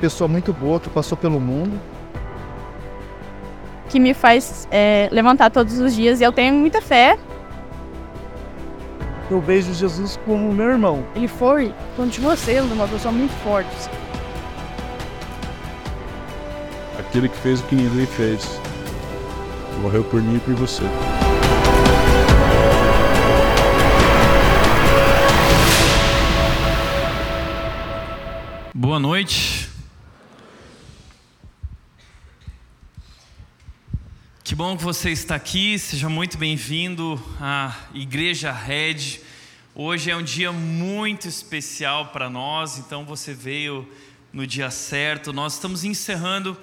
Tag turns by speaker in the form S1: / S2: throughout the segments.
S1: pessoa muito boa que passou pelo mundo.
S2: Que me faz é, levantar todos os dias e eu tenho muita fé.
S3: Eu vejo Jesus como meu irmão.
S4: Ele foi, de você, uma pessoa muito forte.
S5: Aquele que fez o que ninguém fez. Morreu por mim e por você.
S6: Boa noite. Que bom que você está aqui, seja muito bem-vindo à Igreja Red. Hoje é um dia muito especial para nós, então você veio no dia certo. Nós estamos encerrando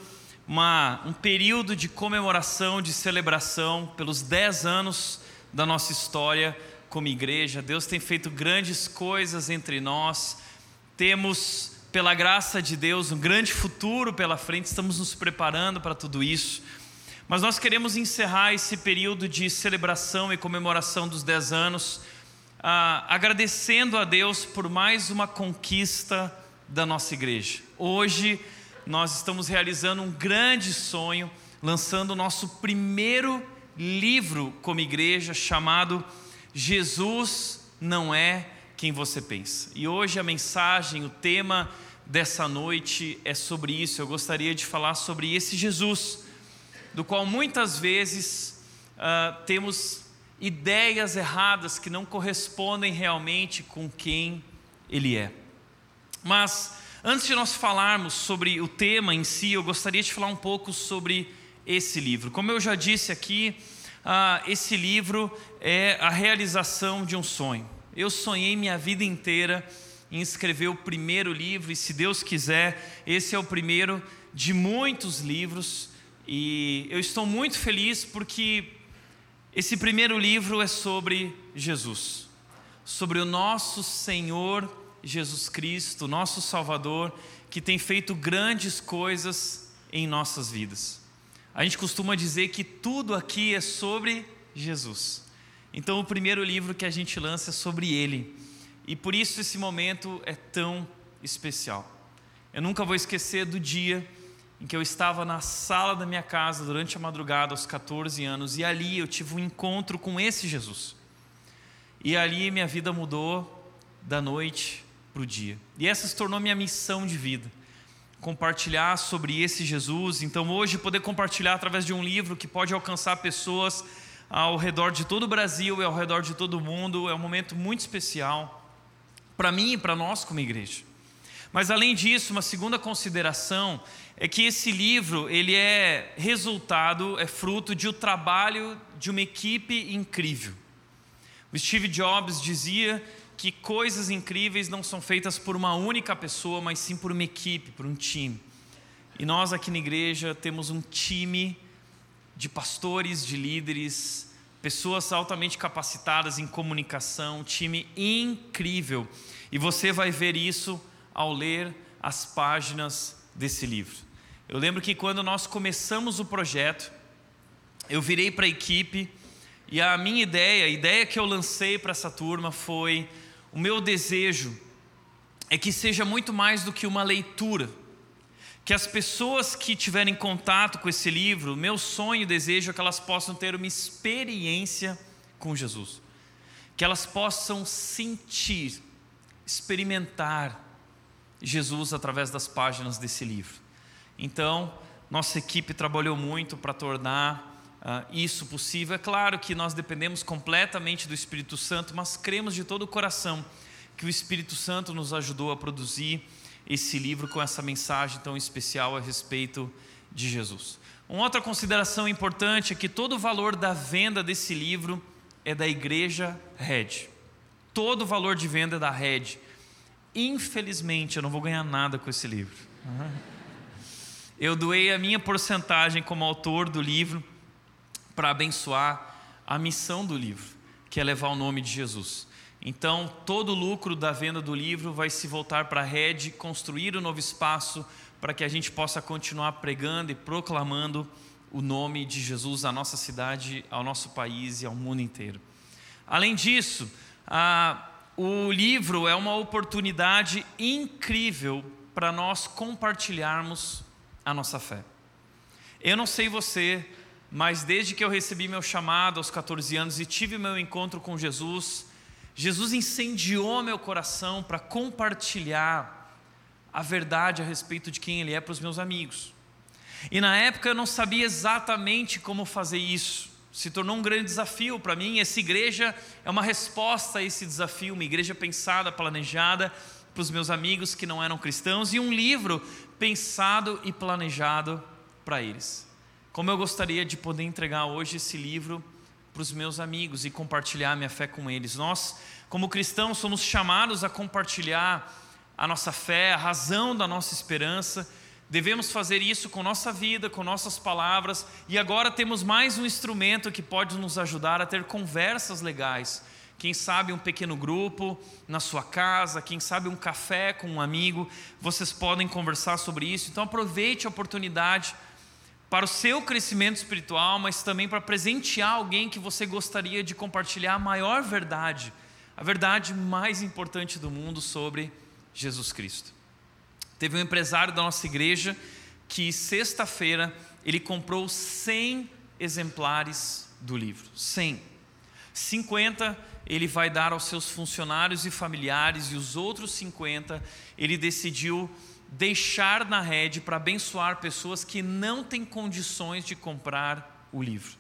S6: uma, um período de comemoração, de celebração pelos 10 anos da nossa história como igreja. Deus tem feito grandes coisas entre nós, temos pela graça de Deus, um grande futuro pela frente, estamos nos preparando para tudo isso. Mas nós queremos encerrar esse período de celebração e comemoração dos 10 anos, ah, agradecendo a Deus por mais uma conquista da nossa igreja. Hoje nós estamos realizando um grande sonho, lançando o nosso primeiro livro como igreja, chamado Jesus Não É Quem Você Pensa. E hoje a mensagem, o tema dessa noite é sobre isso. Eu gostaria de falar sobre esse Jesus, do qual muitas vezes uh, temos ideias erradas que não correspondem realmente com quem Ele é. Mas, antes de nós falarmos sobre o tema em si, eu gostaria de falar um pouco sobre esse livro. Como eu já disse aqui, uh, esse livro é a realização de um sonho. Eu sonhei minha vida inteira em escrever o primeiro livro, e se Deus quiser, esse é o primeiro de muitos livros, e eu estou muito feliz porque esse primeiro livro é sobre Jesus, sobre o nosso Senhor Jesus Cristo, nosso Salvador, que tem feito grandes coisas em nossas vidas. A gente costuma dizer que tudo aqui é sobre Jesus. Então, o primeiro livro que a gente lança é sobre Ele. E por isso esse momento é tão especial. Eu nunca vou esquecer do dia em que eu estava na sala da minha casa durante a madrugada, aos 14 anos, e ali eu tive um encontro com esse Jesus. E ali minha vida mudou da noite para o dia. E essa se tornou minha missão de vida. Compartilhar sobre esse Jesus. Então, hoje, poder compartilhar através de um livro que pode alcançar pessoas ao redor de todo o Brasil e ao redor de todo o mundo é um momento muito especial para mim e para nós como igreja. Mas além disso, uma segunda consideração é que esse livro ele é resultado, é fruto de um trabalho de uma equipe incrível. O Steve Jobs dizia que coisas incríveis não são feitas por uma única pessoa, mas sim por uma equipe, por um time. E nós aqui na igreja temos um time de pastores, de líderes, pessoas altamente capacitadas em comunicação, um time incrível. E você vai ver isso ao ler as páginas desse livro. Eu lembro que quando nós começamos o projeto, eu virei para a equipe e a minha ideia, a ideia que eu lancei para essa turma foi: o meu desejo é que seja muito mais do que uma leitura que as pessoas que tiverem contato com esse livro, meu sonho e desejo é que elas possam ter uma experiência com Jesus, que elas possam sentir, experimentar Jesus através das páginas desse livro. Então, nossa equipe trabalhou muito para tornar uh, isso possível. É claro que nós dependemos completamente do Espírito Santo, mas cremos de todo o coração que o Espírito Santo nos ajudou a produzir esse livro com essa mensagem tão especial a respeito de Jesus. Uma outra consideração importante é que todo o valor da venda desse livro é da igreja Red. Todo o valor de venda é da Red. Infelizmente, eu não vou ganhar nada com esse livro. Eu doei a minha porcentagem como autor do livro para abençoar a missão do livro, que é levar o nome de Jesus. Então, todo o lucro da venda do livro vai se voltar para a rede, construir um novo espaço para que a gente possa continuar pregando e proclamando o nome de Jesus à nossa cidade, ao nosso país e ao mundo inteiro. Além disso, a, o livro é uma oportunidade incrível para nós compartilharmos a nossa fé. Eu não sei você, mas desde que eu recebi meu chamado aos 14 anos e tive meu encontro com Jesus, Jesus incendiou meu coração para compartilhar a verdade a respeito de quem Ele é para os meus amigos. E na época eu não sabia exatamente como fazer isso. Se tornou um grande desafio para mim. Essa igreja é uma resposta a esse desafio, uma igreja pensada, planejada para os meus amigos que não eram cristãos e um livro pensado e planejado para eles. Como eu gostaria de poder entregar hoje esse livro para os meus amigos e compartilhar minha fé com eles. Nós, como cristãos, somos chamados a compartilhar a nossa fé, a razão da nossa esperança. Devemos fazer isso com nossa vida, com nossas palavras, e agora temos mais um instrumento que pode nos ajudar a ter conversas legais. Quem sabe um pequeno grupo na sua casa, quem sabe um café com um amigo, vocês podem conversar sobre isso. Então aproveite a oportunidade para o seu crescimento espiritual, mas também para presentear alguém que você gostaria de compartilhar a maior verdade, a verdade mais importante do mundo sobre Jesus Cristo. Teve um empresário da nossa igreja que sexta-feira ele comprou 100 exemplares do livro, 100. 50 ele vai dar aos seus funcionários e familiares e os outros 50 ele decidiu deixar na rede para abençoar pessoas que não têm condições de comprar o livro.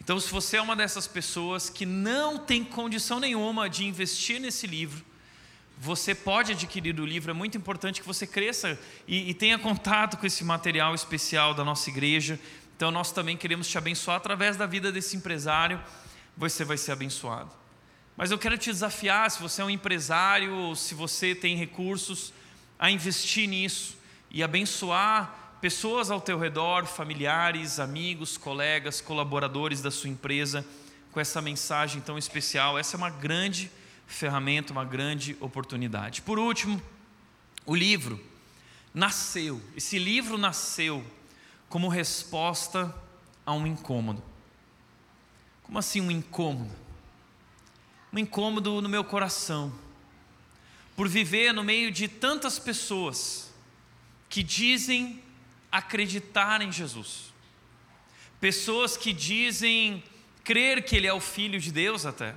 S6: Então, se você é uma dessas pessoas que não tem condição nenhuma de investir nesse livro, você pode adquirir o livro. É muito importante que você cresça e, e tenha contato com esse material especial da nossa igreja. Então, nós também queremos te abençoar através da vida desse empresário. Você vai ser abençoado. Mas eu quero te desafiar, se você é um empresário, se você tem recursos, a investir nisso e abençoar pessoas ao teu redor, familiares, amigos, colegas, colaboradores da sua empresa com essa mensagem tão especial. Essa é uma grande ferramenta, uma grande oportunidade. Por último, o livro nasceu. Esse livro nasceu como resposta a um incômodo. Como assim um incômodo? Um incômodo no meu coração por viver no meio de tantas pessoas que dizem acreditar em Jesus, pessoas que dizem crer que Ele é o Filho de Deus até,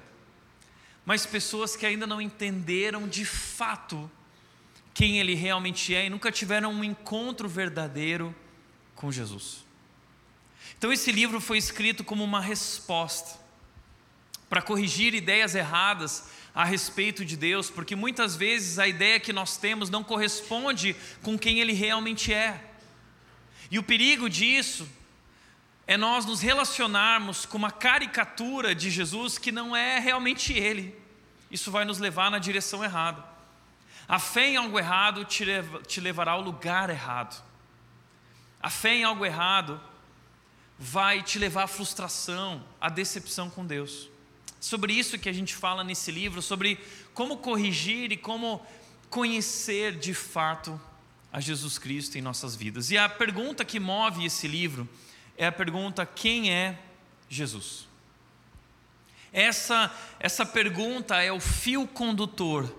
S6: mas pessoas que ainda não entenderam de fato quem Ele realmente é e nunca tiveram um encontro verdadeiro com Jesus. Então, esse livro foi escrito como uma resposta para corrigir ideias erradas a respeito de Deus, porque muitas vezes a ideia que nós temos não corresponde com quem Ele realmente é. E o perigo disso é nós nos relacionarmos com uma caricatura de Jesus que não é realmente Ele. Isso vai nos levar na direção errada. A fé em algo errado te, leva, te levará ao lugar errado. A fé em algo errado vai te levar à frustração, à decepção com Deus sobre isso que a gente fala nesse livro, sobre como corrigir e como conhecer de fato a Jesus Cristo em nossas vidas. E a pergunta que move esse livro é a pergunta: quem é Jesus? Essa, essa pergunta é o fio condutor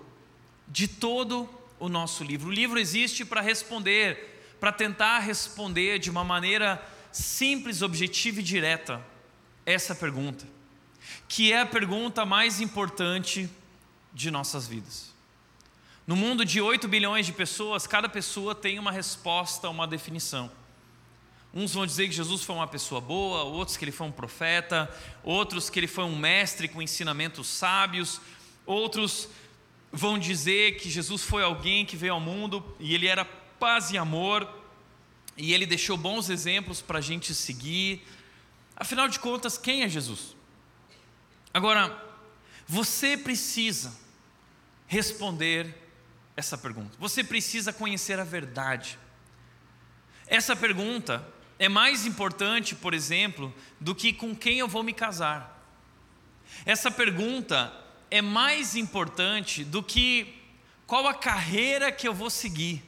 S6: de todo o nosso livro. O livro existe para responder, para tentar responder de uma maneira simples, objetiva e direta essa pergunta que é a pergunta mais importante de nossas vidas. No mundo de 8 bilhões de pessoas, cada pessoa tem uma resposta, uma definição. Uns vão dizer que Jesus foi uma pessoa boa, outros que ele foi um profeta, outros que ele foi um mestre com ensinamentos sábios, outros vão dizer que Jesus foi alguém que veio ao mundo e ele era paz e amor, e ele deixou bons exemplos para a gente seguir. Afinal de contas, quem é Jesus? Agora, você precisa responder essa pergunta. Você precisa conhecer a verdade. Essa pergunta é mais importante, por exemplo, do que com quem eu vou me casar. Essa pergunta é mais importante do que qual a carreira que eu vou seguir.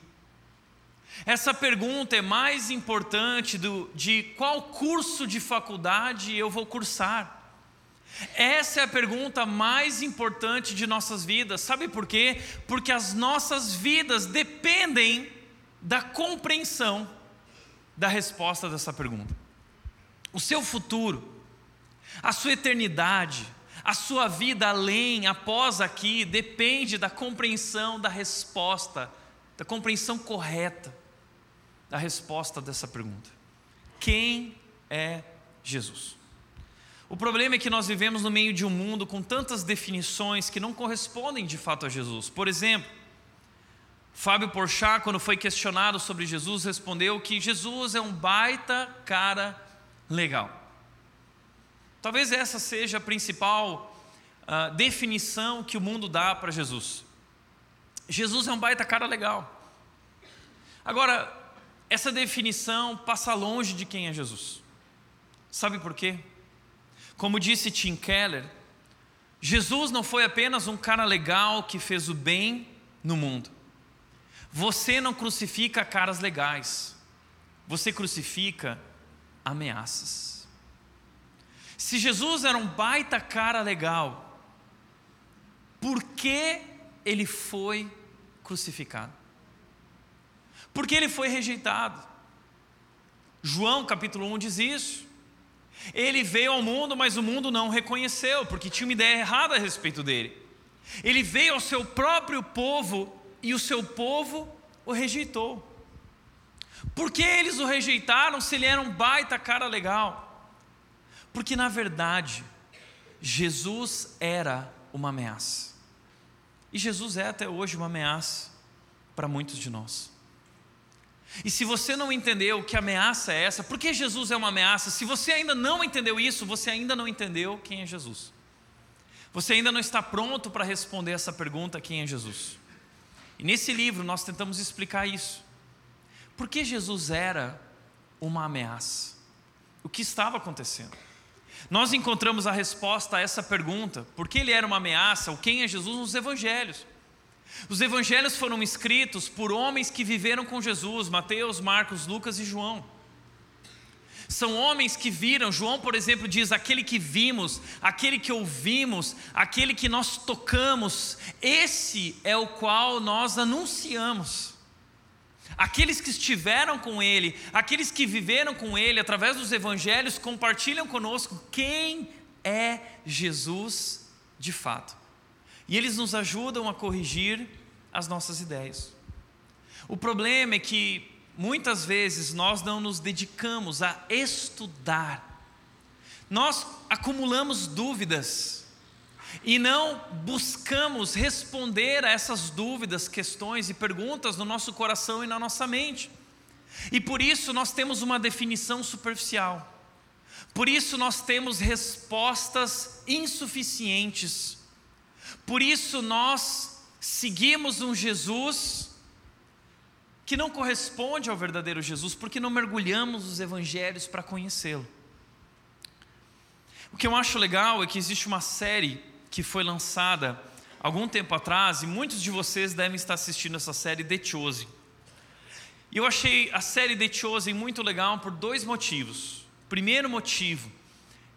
S6: Essa pergunta é mais importante do, de qual curso de faculdade eu vou cursar. Essa é a pergunta mais importante de nossas vidas. Sabe por quê? Porque as nossas vidas dependem da compreensão da resposta dessa pergunta. O seu futuro, a sua eternidade, a sua vida além, após aqui, depende da compreensão da resposta, da compreensão correta da resposta dessa pergunta. Quem é Jesus? O problema é que nós vivemos no meio de um mundo com tantas definições que não correspondem de fato a Jesus. Por exemplo, Fábio Porchat, quando foi questionado sobre Jesus, respondeu que Jesus é um baita cara legal. Talvez essa seja a principal uh, definição que o mundo dá para Jesus. Jesus é um baita cara legal. Agora, essa definição passa longe de quem é Jesus. Sabe por quê? Como disse Tim Keller, Jesus não foi apenas um cara legal que fez o bem no mundo. Você não crucifica caras legais, você crucifica ameaças. Se Jesus era um baita cara legal, por que ele foi crucificado? Porque ele foi rejeitado. João capítulo 1 diz isso. Ele veio ao mundo, mas o mundo não o reconheceu, porque tinha uma ideia errada a respeito dele. Ele veio ao seu próprio povo e o seu povo o rejeitou. Por que eles o rejeitaram se ele era um baita cara legal? Porque na verdade, Jesus era uma ameaça. E Jesus é até hoje uma ameaça para muitos de nós. E se você não entendeu que ameaça é essa, por que Jesus é uma ameaça? Se você ainda não entendeu isso, você ainda não entendeu quem é Jesus. Você ainda não está pronto para responder essa pergunta: quem é Jesus? E nesse livro nós tentamos explicar isso. Por que Jesus era uma ameaça? O que estava acontecendo? Nós encontramos a resposta a essa pergunta, por que ele era uma ameaça, ou quem é Jesus, nos evangelhos. Os evangelhos foram escritos por homens que viveram com Jesus, Mateus, Marcos, Lucas e João. São homens que viram, João, por exemplo, diz: aquele que vimos, aquele que ouvimos, aquele que nós tocamos, esse é o qual nós anunciamos. Aqueles que estiveram com Ele, aqueles que viveram com Ele através dos evangelhos, compartilham conosco quem é Jesus de fato. E eles nos ajudam a corrigir as nossas ideias. O problema é que muitas vezes nós não nos dedicamos a estudar. Nós acumulamos dúvidas e não buscamos responder a essas dúvidas, questões e perguntas no nosso coração e na nossa mente. E por isso nós temos uma definição superficial. Por isso nós temos respostas insuficientes por isso nós seguimos um Jesus que não corresponde ao verdadeiro Jesus, porque não mergulhamos nos evangelhos para conhecê-lo. O que eu acho legal é que existe uma série que foi lançada algum tempo atrás, e muitos de vocês devem estar assistindo essa série The Chosen. E eu achei a série The Chosen muito legal por dois motivos. Primeiro motivo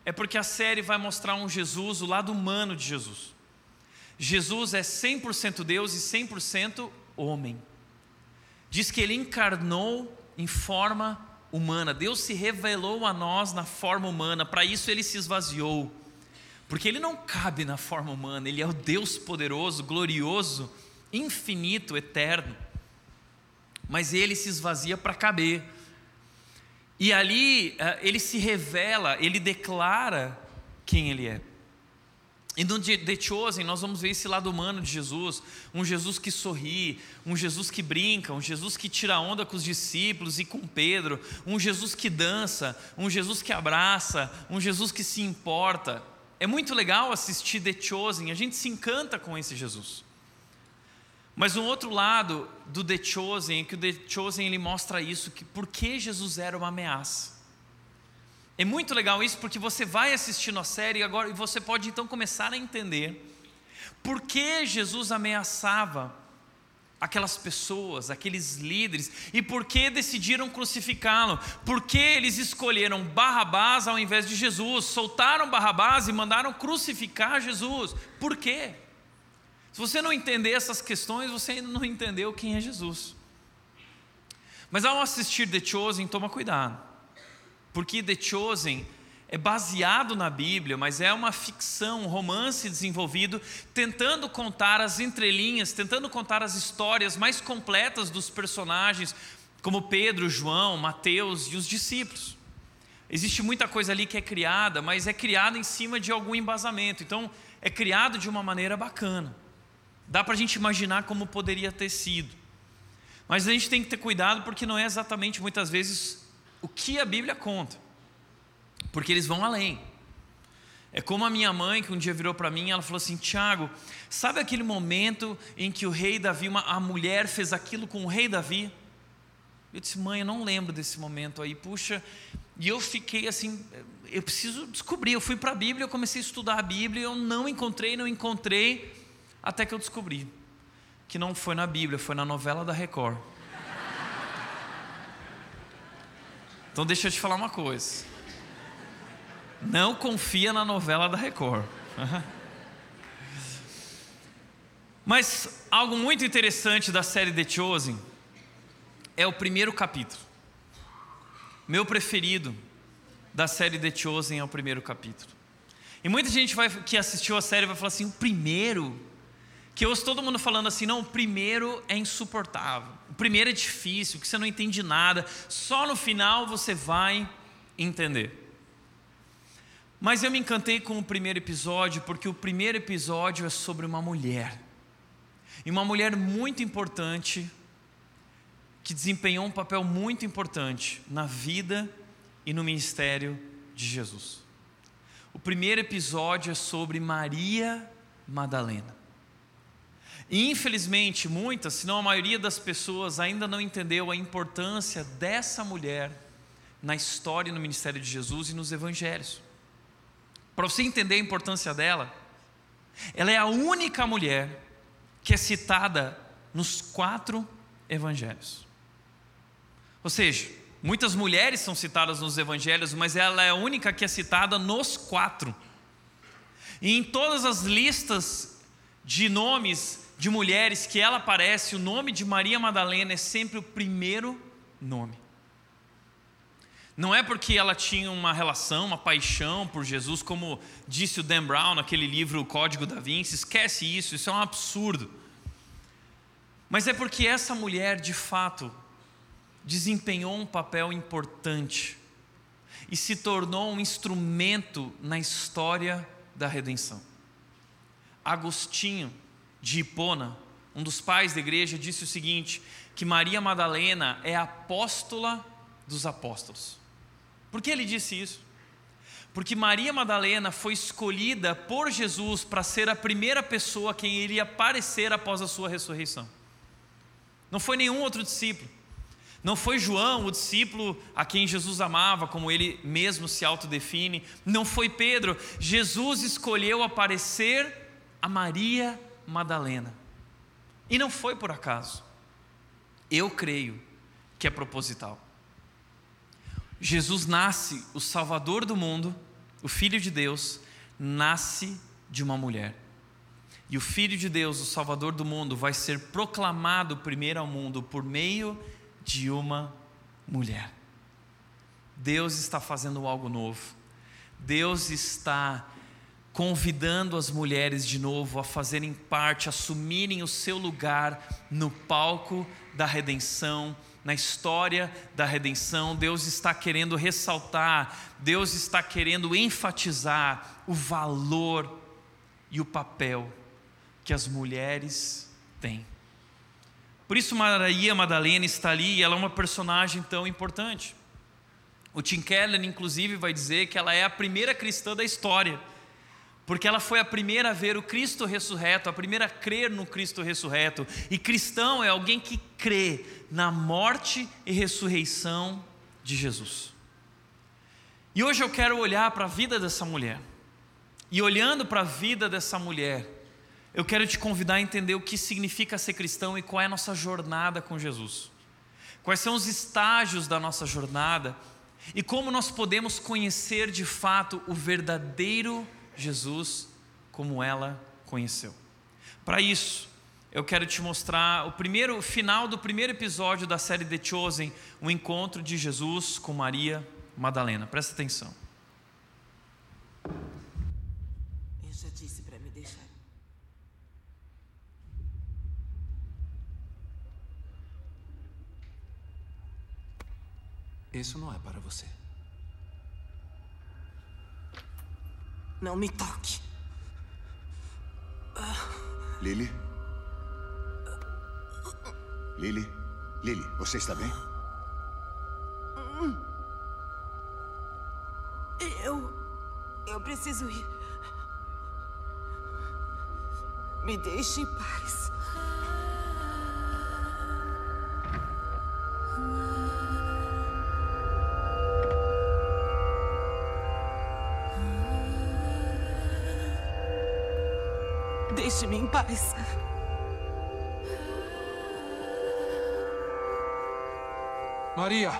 S6: é porque a série vai mostrar um Jesus, o lado humano de Jesus. Jesus é 100% Deus e 100% homem. Diz que ele encarnou em forma humana. Deus se revelou a nós na forma humana. Para isso ele se esvaziou. Porque ele não cabe na forma humana, ele é o Deus poderoso, glorioso, infinito, eterno. Mas ele se esvazia para caber. E ali eh, ele se revela, ele declara quem ele é. E no The Chosen nós vamos ver esse lado humano de Jesus, um Jesus que sorri, um Jesus que brinca, um Jesus que tira onda com os discípulos e com Pedro, um Jesus que dança, um Jesus que abraça, um Jesus que se importa. É muito legal assistir The Chosen, a gente se encanta com esse Jesus. Mas um outro lado do The Chosen é que o The Chosen ele mostra isso, que por que Jesus era uma ameaça. É muito legal isso porque você vai assistindo a série agora e você pode então começar a entender por que Jesus ameaçava aquelas pessoas, aqueles líderes, e por que decidiram crucificá-lo? Por que eles escolheram Barrabás ao invés de Jesus? Soltaram Barrabás e mandaram crucificar Jesus. Por quê? Se você não entender essas questões, você ainda não entendeu quem é Jesus. Mas ao assistir The Chosen, toma cuidado, porque The Chosen é baseado na Bíblia, mas é uma ficção, um romance desenvolvido, tentando contar as entrelinhas, tentando contar as histórias mais completas dos personagens, como Pedro, João, Mateus e os discípulos. Existe muita coisa ali que é criada, mas é criada em cima de algum embasamento, então é criado de uma maneira bacana. Dá para a gente imaginar como poderia ter sido. Mas a gente tem que ter cuidado porque não é exatamente muitas vezes o que a Bíblia conta porque eles vão além. É como a minha mãe, que um dia virou para mim, ela falou assim: Tiago, sabe aquele momento em que o rei Davi, uma, a mulher fez aquilo com o rei Davi? Eu disse, mãe, eu não lembro desse momento aí, puxa. E eu fiquei assim, eu preciso descobrir. Eu fui para a Bíblia, eu comecei a estudar a Bíblia, eu não encontrei, não encontrei, até que eu descobri que não foi na Bíblia, foi na novela da Record. Então deixa eu te falar uma coisa. Não confia na novela da Record. Mas algo muito interessante da série The Chosen é o primeiro capítulo. Meu preferido da série The Chosen é o primeiro capítulo. E muita gente vai, que assistiu a série vai falar assim: o primeiro? Que eu ouço todo mundo falando assim: não, o primeiro é insuportável, o primeiro é difícil, que você não entende nada, só no final você vai entender. Mas eu me encantei com o primeiro episódio, porque o primeiro episódio é sobre uma mulher. E uma mulher muito importante, que desempenhou um papel muito importante na vida e no ministério de Jesus. O primeiro episódio é sobre Maria Madalena. E infelizmente, muitas, se não a maioria das pessoas ainda não entendeu a importância dessa mulher na história e no ministério de Jesus e nos evangelhos. Para você entender a importância dela, ela é a única mulher que é citada nos quatro evangelhos. Ou seja, muitas mulheres são citadas nos evangelhos, mas ela é a única que é citada nos quatro. E em todas as listas de nomes de mulheres que ela aparece, o nome de Maria Madalena é sempre o primeiro nome. Não é porque ela tinha uma relação, uma paixão por Jesus, como disse o Dan Brown naquele livro O Código da Vinci, esquece isso, isso é um absurdo. Mas é porque essa mulher, de fato, desempenhou um papel importante e se tornou um instrumento na história da redenção. Agostinho de Hipona, um dos pais da igreja, disse o seguinte: que Maria Madalena é apóstola dos apóstolos. Por que ele disse isso? Porque Maria Madalena foi escolhida por Jesus para ser a primeira pessoa quem ele ia aparecer após a sua ressurreição. Não foi nenhum outro discípulo. Não foi João, o discípulo a quem Jesus amava, como ele mesmo se autodefine. Não foi Pedro. Jesus escolheu aparecer a Maria Madalena. E não foi por acaso. Eu creio que é proposital. Jesus nasce, o Salvador do mundo, o Filho de Deus, nasce de uma mulher. E o Filho de Deus, o Salvador do mundo, vai ser proclamado primeiro ao mundo por meio de uma mulher. Deus está fazendo algo novo. Deus está convidando as mulheres de novo a fazerem parte, assumirem o seu lugar no palco da redenção na história da redenção, Deus está querendo ressaltar, Deus está querendo enfatizar o valor e o papel que as mulheres têm. Por isso, Maria Madalena está ali e ela é uma personagem tão importante. O Tim Keller, inclusive, vai dizer que ela é a primeira cristã da história porque ela foi a primeira a ver o Cristo ressurreto, a primeira a crer no Cristo ressurreto. E cristão é alguém que crê na morte e ressurreição de Jesus. E hoje eu quero olhar para a vida dessa mulher. E olhando para a vida dessa mulher, eu quero te convidar a entender o que significa ser cristão e qual é a nossa jornada com Jesus. Quais são os estágios da nossa jornada e como nós podemos conhecer de fato o verdadeiro Jesus como ela conheceu. Para isso, eu quero te mostrar o primeiro o final do primeiro episódio da série The Chosen, o encontro de Jesus com Maria Madalena. Presta atenção.
S7: Eu já disse para me deixar.
S8: Isso não é para você.
S7: Não me toque.
S9: Lily? Lily? Lily, você está bem?
S7: Eu. Eu preciso ir. Me deixe em paz. Deixe-me em paz.
S8: Maria!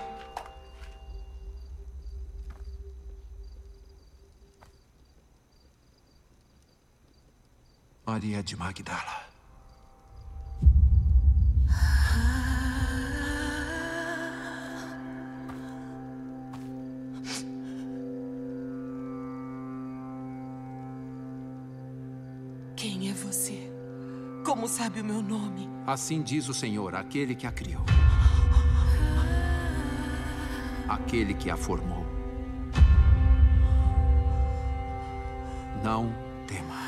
S8: Maria de Magdala.
S7: Sabe o meu nome?
S8: Assim diz o Senhor, aquele que a criou. Aquele que a formou. Não tema.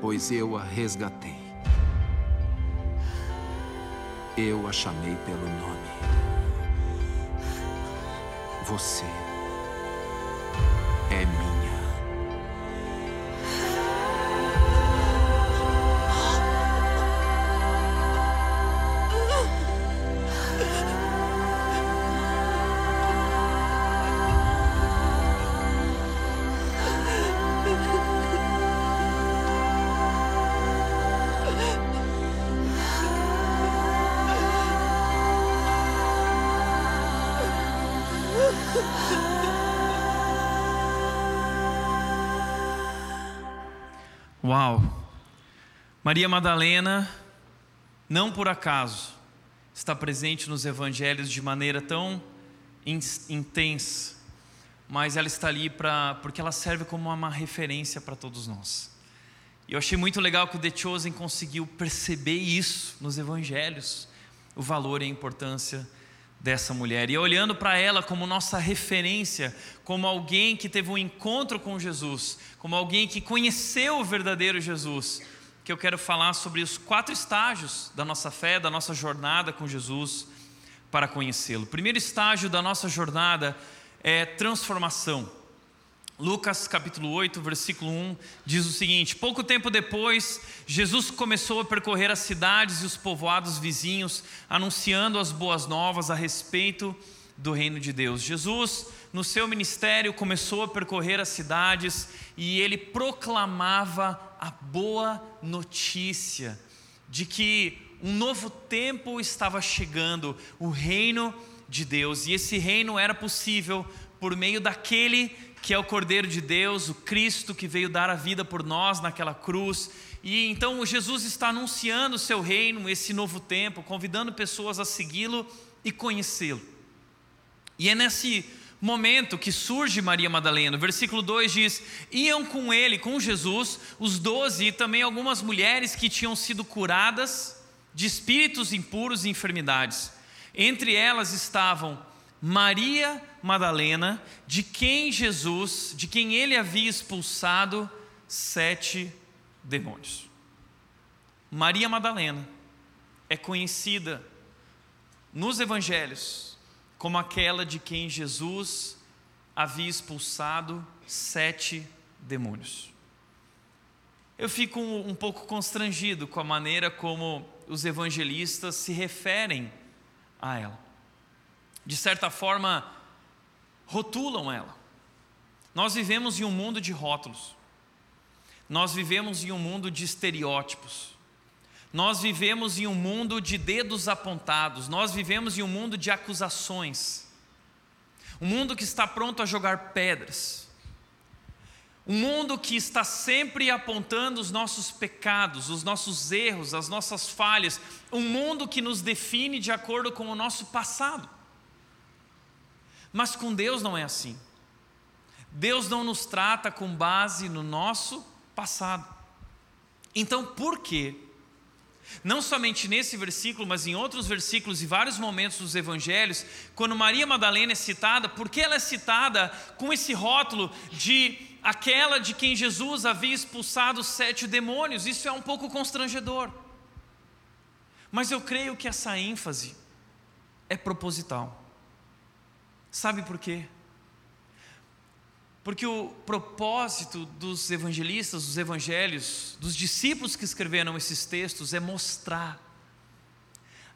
S8: Pois eu a resgatei. Eu a chamei pelo nome. Você é minha.
S6: Uau! Maria Madalena, não por acaso, está presente nos evangelhos de maneira tão in- intensa, mas ela está ali para porque ela serve como uma referência para todos nós. E eu achei muito legal que o The Chosen conseguiu perceber isso nos evangelhos, o valor e a importância dessa mulher. E olhando para ela como nossa referência, como alguém que teve um encontro com Jesus, como alguém que conheceu o verdadeiro Jesus, que eu quero falar sobre os quatro estágios da nossa fé, da nossa jornada com Jesus para conhecê-lo. O primeiro estágio da nossa jornada é transformação. Lucas capítulo 8, versículo 1 diz o seguinte: Pouco tempo depois, Jesus começou a percorrer as cidades e os povoados vizinhos, anunciando as boas novas a respeito do reino de Deus. Jesus, no seu ministério, começou a percorrer as cidades e ele proclamava a boa notícia de que um novo tempo estava chegando, o reino de Deus, e esse reino era possível por meio daquele que é o Cordeiro de Deus, o Cristo que veio dar a vida por nós naquela cruz. E então Jesus está anunciando o seu reino, esse novo tempo, convidando pessoas a segui-lo e conhecê-lo. E é nesse momento que surge Maria Madalena. O versículo 2 diz: Iam com ele, com Jesus, os doze e também algumas mulheres que tinham sido curadas de espíritos impuros e enfermidades. Entre elas estavam Maria Madalena, de quem Jesus, de quem ele havia expulsado sete demônios. Maria Madalena é conhecida nos evangelhos como aquela de quem Jesus havia expulsado sete demônios. Eu fico um, pouco constrangido com a maneira como os evangelistas se referem a ela. De certa forma, rotulam ela. Nós vivemos em um mundo de rótulos. Nós vivemos em um mundo de estereótipos. Nós vivemos em um mundo de dedos apontados. Nós vivemos em um mundo de acusações. Um mundo que está pronto a jogar pedras. Um mundo que está sempre apontando os nossos pecados, os nossos erros, as nossas falhas. Um mundo que nos define de acordo com o nosso passado. Mas com Deus não é assim. Deus não nos trata com base no nosso passado. Então, por quê? Não somente nesse versículo, mas em outros versículos e vários momentos dos evangelhos, quando Maria Madalena é citada, por que ela é citada com esse rótulo de aquela de quem Jesus havia expulsado sete demônios? Isso é um pouco constrangedor. Mas eu creio que essa ênfase é proposital. Sabe por quê? Porque o propósito dos evangelistas, dos evangelhos, dos discípulos que escreveram esses textos é mostrar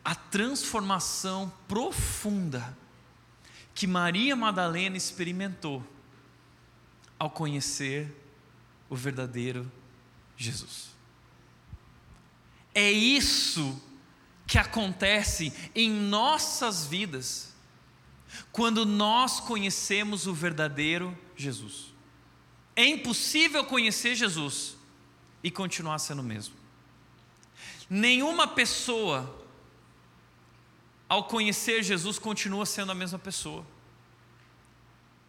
S6: a transformação profunda que Maria Madalena experimentou ao conhecer o verdadeiro Jesus. É isso que acontece em nossas vidas quando nós conhecemos o verdadeiro Jesus. É impossível conhecer Jesus e continuar sendo o mesmo. Nenhuma pessoa, ao conhecer Jesus, continua sendo a mesma pessoa.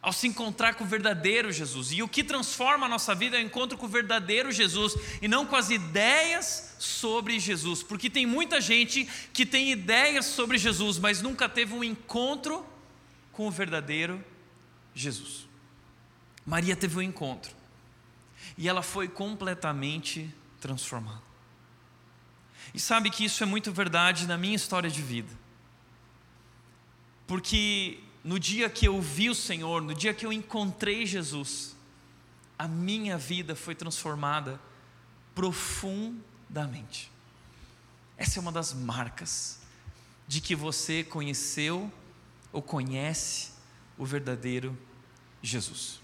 S6: Ao se encontrar com o verdadeiro Jesus. E o que transforma a nossa vida é o encontro com o verdadeiro Jesus e não com as ideias sobre Jesus. Porque tem muita gente que tem ideias sobre Jesus, mas nunca teve um encontro com o verdadeiro Jesus. Maria teve um encontro e ela foi completamente transformada. E sabe que isso é muito verdade na minha história de vida. Porque no dia que eu vi o Senhor, no dia que eu encontrei Jesus, a minha vida foi transformada profundamente. Essa é uma das marcas de que você conheceu ou conhece o verdadeiro Jesus.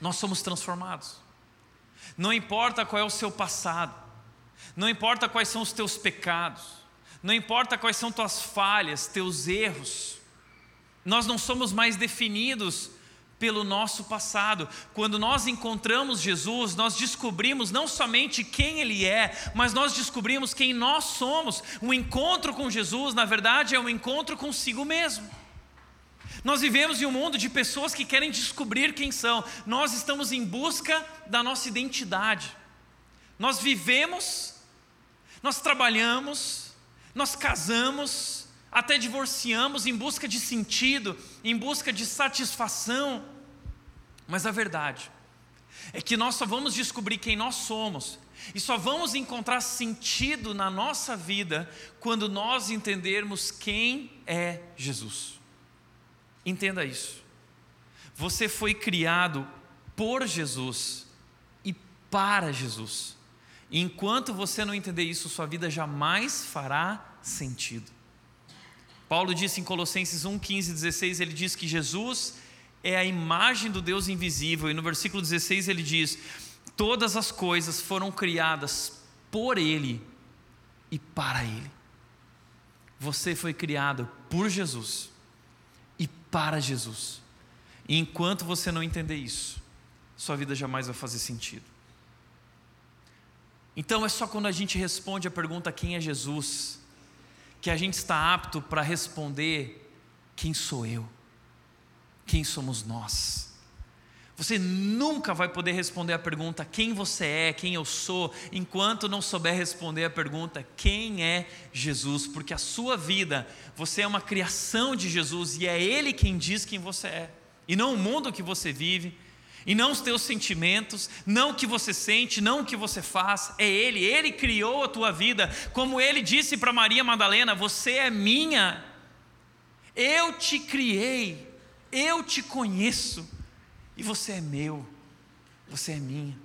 S6: Nós somos transformados. Não importa qual é o seu passado, não importa quais são os teus pecados, não importa quais são tuas falhas, teus erros, nós não somos mais definidos pelo nosso passado. Quando nós encontramos Jesus, nós descobrimos não somente quem Ele é, mas nós descobrimos quem nós somos. Um encontro com Jesus, na verdade, é um encontro consigo mesmo. Nós vivemos em um mundo de pessoas que querem descobrir quem são. Nós estamos em busca da nossa identidade. Nós vivemos, nós trabalhamos, nós casamos, até divorciamos em busca de sentido, em busca de satisfação. Mas a verdade é que nós só vamos descobrir quem nós somos e só vamos encontrar sentido na nossa vida quando nós entendermos quem é Jesus. Entenda isso. Você foi criado por Jesus e para Jesus. E enquanto você não entender isso, sua vida jamais fará sentido. Paulo disse em Colossenses 1, 15 16: ele diz que Jesus é a imagem do Deus invisível, e no versículo 16 ele diz: Todas as coisas foram criadas por Ele e para Ele. Você foi criado por Jesus para Jesus. E enquanto você não entender isso, sua vida jamais vai fazer sentido. Então é só quando a gente responde a pergunta quem é Jesus, que a gente está apto para responder quem sou eu, quem somos nós. Você nunca vai poder responder a pergunta quem você é, quem eu sou, enquanto não souber responder a pergunta quem é Jesus, porque a sua vida, você é uma criação de Jesus e é Ele quem diz quem você é, e não o mundo que você vive, e não os teus sentimentos, não o que você sente, não o que você faz, é Ele, Ele criou a tua vida, como Ele disse para Maria Madalena: Você é minha, eu te criei, eu te conheço. E você é meu, você é minha.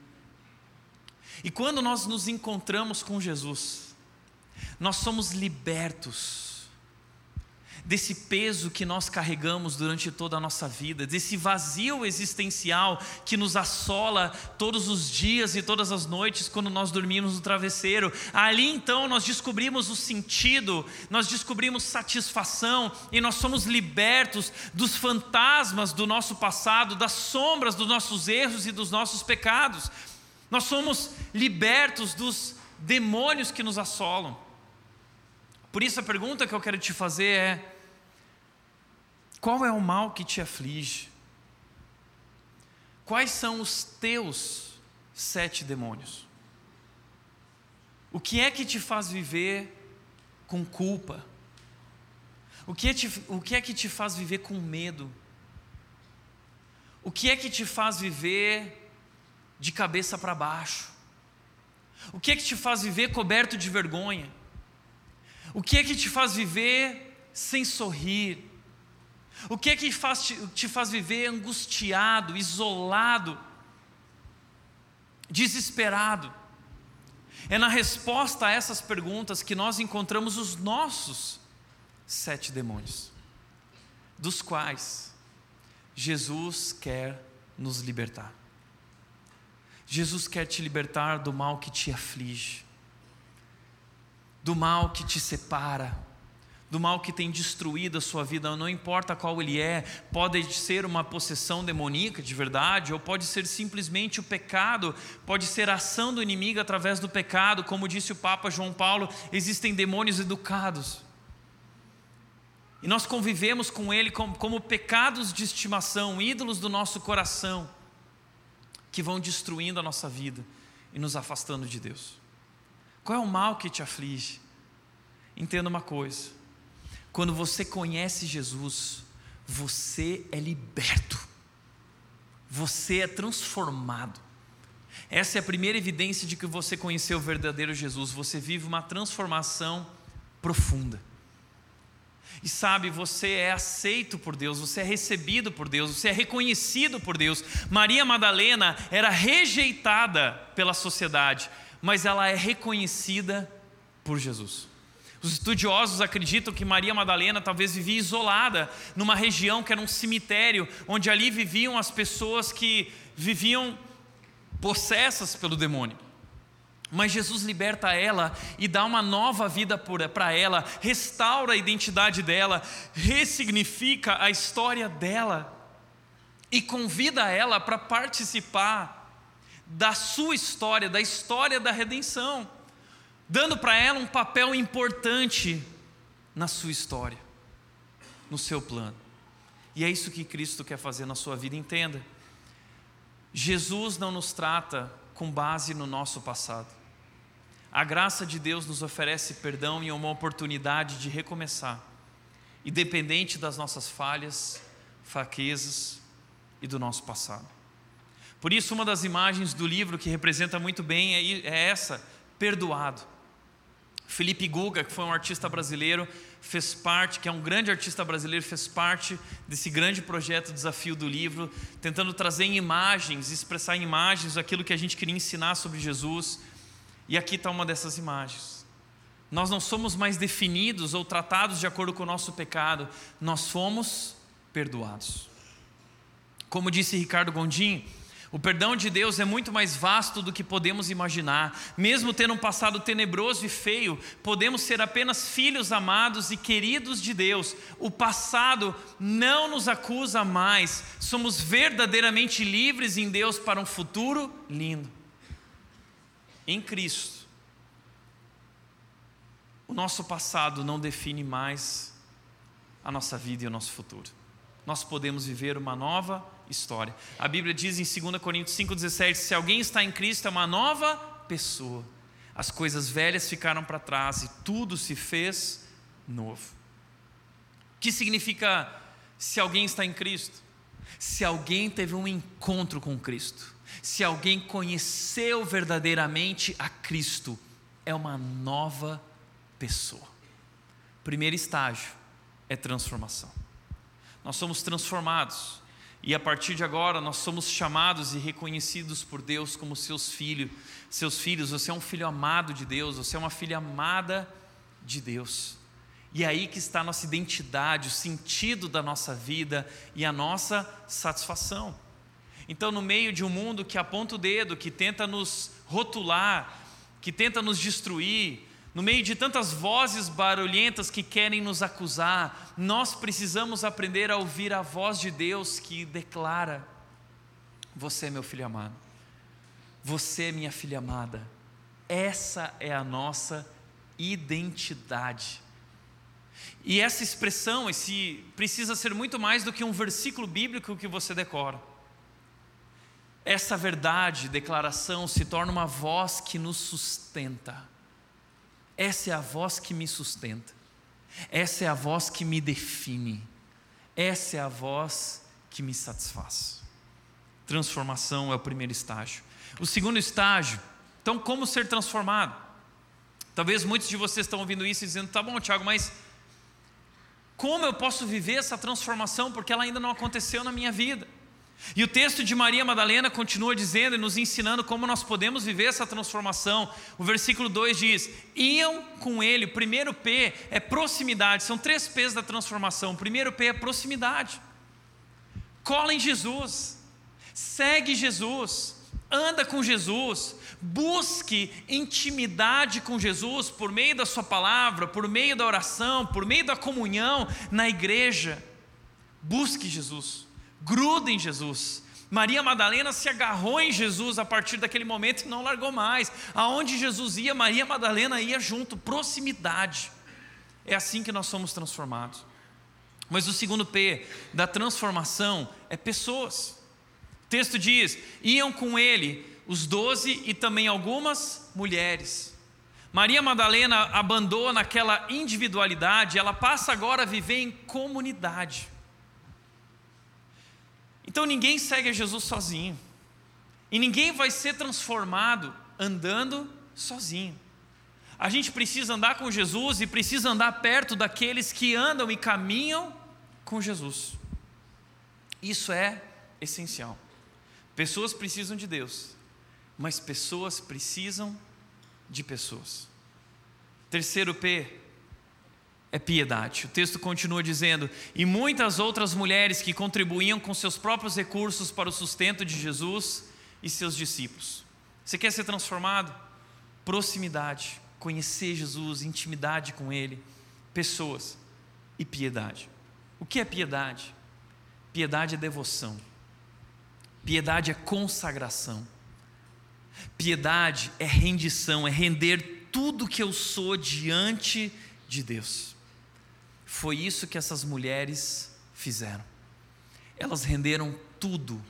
S6: E quando nós nos encontramos com Jesus, nós somos libertos desse peso que nós carregamos durante toda a nossa vida, desse vazio existencial que nos assola todos os dias e todas as noites quando nós dormimos no travesseiro. Ali então nós descobrimos o sentido, nós descobrimos satisfação e nós somos libertos dos fantasmas do nosso passado, das sombras dos nossos erros e dos nossos pecados. Nós somos libertos dos demônios que nos assolam. Por isso a pergunta que eu quero te fazer é: qual é o mal que te aflige? Quais são os teus sete demônios? O que é que te faz viver com culpa? O que, é te, o que é que te faz viver com medo? O que é que te faz viver de cabeça para baixo? O que é que te faz viver coberto de vergonha? O que é que te faz viver sem sorrir? O que é que faz, te, te faz viver angustiado, isolado, desesperado? É na resposta a essas perguntas que nós encontramos os nossos sete demônios, dos quais Jesus quer nos libertar. Jesus quer te libertar do mal que te aflige, do mal que te separa, do mal que tem destruído a sua vida, não importa qual ele é, pode ser uma possessão demoníaca de verdade, ou pode ser simplesmente o pecado, pode ser a ação do inimigo através do pecado, como disse o Papa João Paulo, existem demônios educados. E nós convivemos com ele como, como pecados de estimação, ídolos do nosso coração que vão destruindo a nossa vida e nos afastando de Deus. Qual é o mal que te aflige? Entenda uma coisa: quando você conhece Jesus, você é liberto, você é transformado. Essa é a primeira evidência de que você conheceu o verdadeiro Jesus. Você vive uma transformação profunda. E sabe, você é aceito por Deus, você é recebido por Deus, você é reconhecido por Deus. Maria Madalena era rejeitada pela sociedade, mas ela é reconhecida por Jesus. Os estudiosos acreditam que Maria Madalena talvez vivia isolada numa região que era um cemitério, onde ali viviam as pessoas que viviam possessas pelo demônio. Mas Jesus liberta ela e dá uma nova vida para ela, restaura a identidade dela, ressignifica a história dela e convida ela para participar da sua história, da história da redenção, dando para ela um papel importante na sua história, no seu plano. E é isso que Cristo quer fazer na sua vida, entenda. Jesus não nos trata com base no nosso passado. A graça de Deus nos oferece perdão e uma oportunidade de recomeçar, independente das nossas falhas, fraquezas e do nosso passado. Por isso, uma das imagens do livro que representa muito bem é, é essa: perdoado. Felipe Guga, que foi um artista brasileiro, fez parte, que é um grande artista brasileiro, fez parte desse grande projeto Desafio do Livro, tentando trazer em imagens, expressar em imagens aquilo que a gente queria ensinar sobre Jesus. E aqui está uma dessas imagens. Nós não somos mais definidos ou tratados de acordo com o nosso pecado, nós fomos perdoados. Como disse Ricardo Gondim, o perdão de Deus é muito mais vasto do que podemos imaginar. Mesmo tendo um passado tenebroso e feio, podemos ser apenas filhos amados e queridos de Deus. O passado não nos acusa mais. Somos verdadeiramente livres em Deus para um futuro lindo em Cristo, o nosso passado não define mais a nossa vida e o nosso futuro. Nós podemos viver uma nova história. A Bíblia diz em 2 Coríntios 5,17: se alguém está em Cristo, é uma nova pessoa. As coisas velhas ficaram para trás e tudo se fez novo. O que significa se alguém está em Cristo? Se alguém teve um encontro com Cristo se alguém conheceu verdadeiramente a Cristo, é uma nova pessoa. Primeiro estágio é transformação. Nós somos transformados e a partir de agora nós somos chamados e reconhecidos por Deus como seus filhos. Seus filhos, você é um filho amado de Deus, você é uma filha amada de Deus. E é aí que está a nossa identidade, o sentido da nossa vida e a nossa satisfação. Então, no meio de um mundo que aponta o dedo, que tenta nos rotular, que tenta nos destruir, no meio de tantas vozes barulhentas que querem nos acusar, nós precisamos aprender a ouvir a voz de Deus que declara: Você é meu filho amado, você é minha filha amada. Essa é a nossa identidade. E essa expressão, esse precisa ser muito mais do que um versículo bíblico que você decora. Essa verdade, declaração, se torna uma voz que nos sustenta. Essa é a voz que me sustenta. Essa é a voz que me define. Essa é a voz que me satisfaz. Transformação é o primeiro estágio. O segundo estágio, então, como ser transformado? Talvez muitos de vocês estão ouvindo isso e dizendo: tá bom, Tiago, mas como eu posso viver essa transformação porque ela ainda não aconteceu na minha vida? E o texto de Maria Madalena continua dizendo e nos ensinando como nós podemos viver essa transformação. O versículo 2 diz: Iam com ele. O primeiro P é proximidade. São três P's da transformação. O primeiro P é proximidade. Cola em Jesus. Segue Jesus. Anda com Jesus. Busque intimidade com Jesus por meio da Sua palavra, por meio da oração, por meio da comunhão na igreja. Busque Jesus gruda em Jesus. Maria Madalena se agarrou em Jesus a partir daquele momento e não largou mais. Aonde Jesus ia, Maria Madalena ia junto, proximidade. É assim que nós somos transformados. Mas o segundo P da transformação é pessoas. O texto diz: iam com ele os doze e também algumas mulheres. Maria Madalena abandona aquela individualidade, ela passa agora a viver em comunidade. Então ninguém segue a Jesus sozinho. E ninguém vai ser transformado andando sozinho. A gente precisa andar com Jesus e precisa andar perto daqueles que andam e caminham com Jesus. Isso é essencial. Pessoas precisam de Deus, mas pessoas precisam de pessoas. Terceiro P, é piedade. O texto continua dizendo: e muitas outras mulheres que contribuíam com seus próprios recursos para o sustento de Jesus e seus discípulos. Você quer ser transformado? Proximidade, conhecer Jesus, intimidade com Ele, pessoas e piedade. O que é piedade? Piedade é devoção, piedade é consagração, piedade é rendição, é render tudo que eu sou diante de Deus. Foi isso que essas mulheres fizeram. Elas renderam tudo,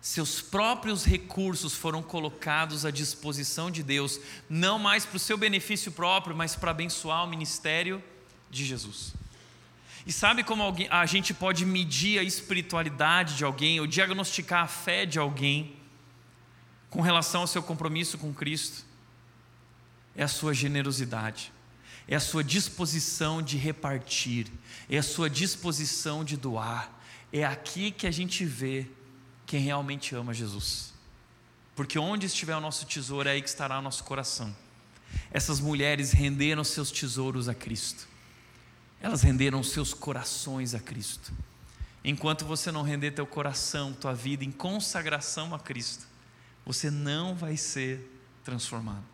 S6: seus próprios recursos foram colocados à disposição de Deus, não mais para o seu benefício próprio, mas para abençoar o ministério de Jesus. E sabe como alguém, a gente pode medir a espiritualidade de alguém, ou diagnosticar a fé de alguém, com relação ao seu compromisso com Cristo? É a sua generosidade é a sua disposição de repartir, é a sua disposição de doar. É aqui que a gente vê quem realmente ama Jesus. Porque onde estiver o nosso tesouro, é aí que estará o nosso coração. Essas mulheres renderam seus tesouros a Cristo, elas renderam seus corações a Cristo. Enquanto você não render teu coração, tua vida em consagração a Cristo, você não vai ser transformado.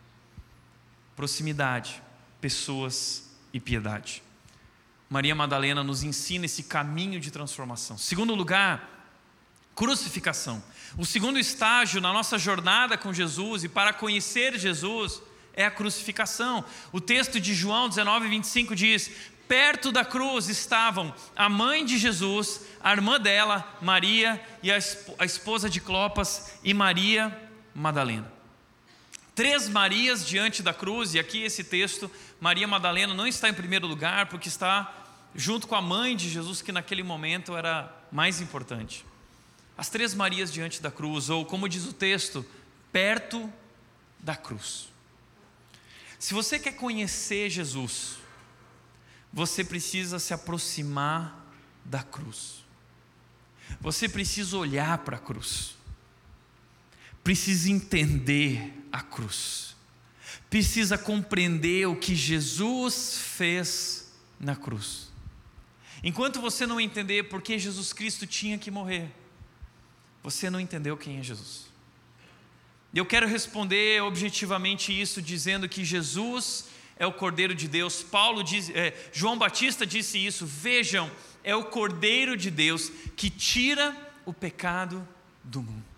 S6: Proximidade pessoas e piedade. Maria Madalena nos ensina esse caminho de transformação. Segundo lugar, crucificação. O segundo estágio na nossa jornada com Jesus e para conhecer Jesus é a crucificação. O texto de João 19, 25 diz: Perto da cruz estavam a mãe de Jesus, a irmã dela, Maria, e a esposa de Clopas, e Maria Madalena. Três Marias diante da cruz, e aqui esse texto, Maria Madalena não está em primeiro lugar, porque está junto com a mãe de Jesus, que naquele momento era mais importante. As três Marias diante da cruz, ou como diz o texto, perto da cruz. Se você quer conhecer Jesus, você precisa se aproximar da cruz. Você precisa olhar para a cruz precisa entender a cruz, precisa compreender o que Jesus fez na cruz. Enquanto você não entender por que Jesus Cristo tinha que morrer, você não entendeu quem é Jesus. Eu quero responder objetivamente isso dizendo que Jesus é o Cordeiro de Deus. Paulo diz, é, João Batista disse isso. Vejam, é o Cordeiro de Deus que tira o pecado do mundo.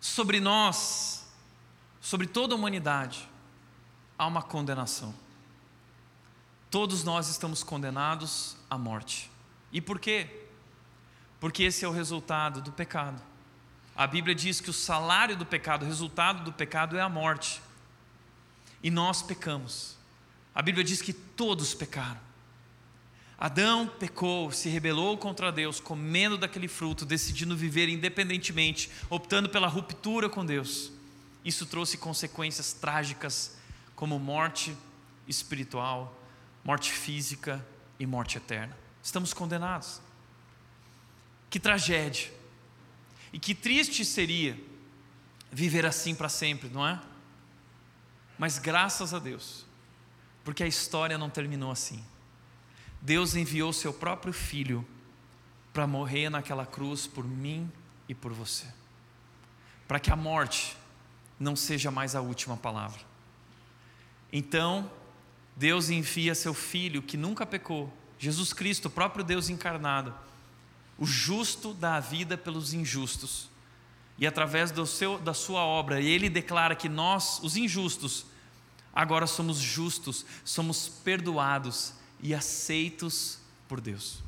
S6: Sobre nós, sobre toda a humanidade, há uma condenação. Todos nós estamos condenados à morte. E por quê? Porque esse é o resultado do pecado. A Bíblia diz que o salário do pecado, o resultado do pecado é a morte. E nós pecamos. A Bíblia diz que todos pecaram. Adão pecou, se rebelou contra Deus, comendo daquele fruto, decidindo viver independentemente, optando pela ruptura com Deus. Isso trouxe consequências trágicas, como morte espiritual, morte física e morte eterna. Estamos condenados. Que tragédia. E que triste seria viver assim para sempre, não é? Mas graças a Deus, porque a história não terminou assim. Deus enviou seu próprio filho para morrer naquela cruz por mim e por você. Para que a morte não seja mais a última palavra. Então, Deus envia seu filho que nunca pecou, Jesus Cristo, o próprio Deus encarnado, o justo dá a vida pelos injustos. E através do seu, da sua obra, ele declara que nós, os injustos, agora somos justos, somos perdoados e aceitos por Deus.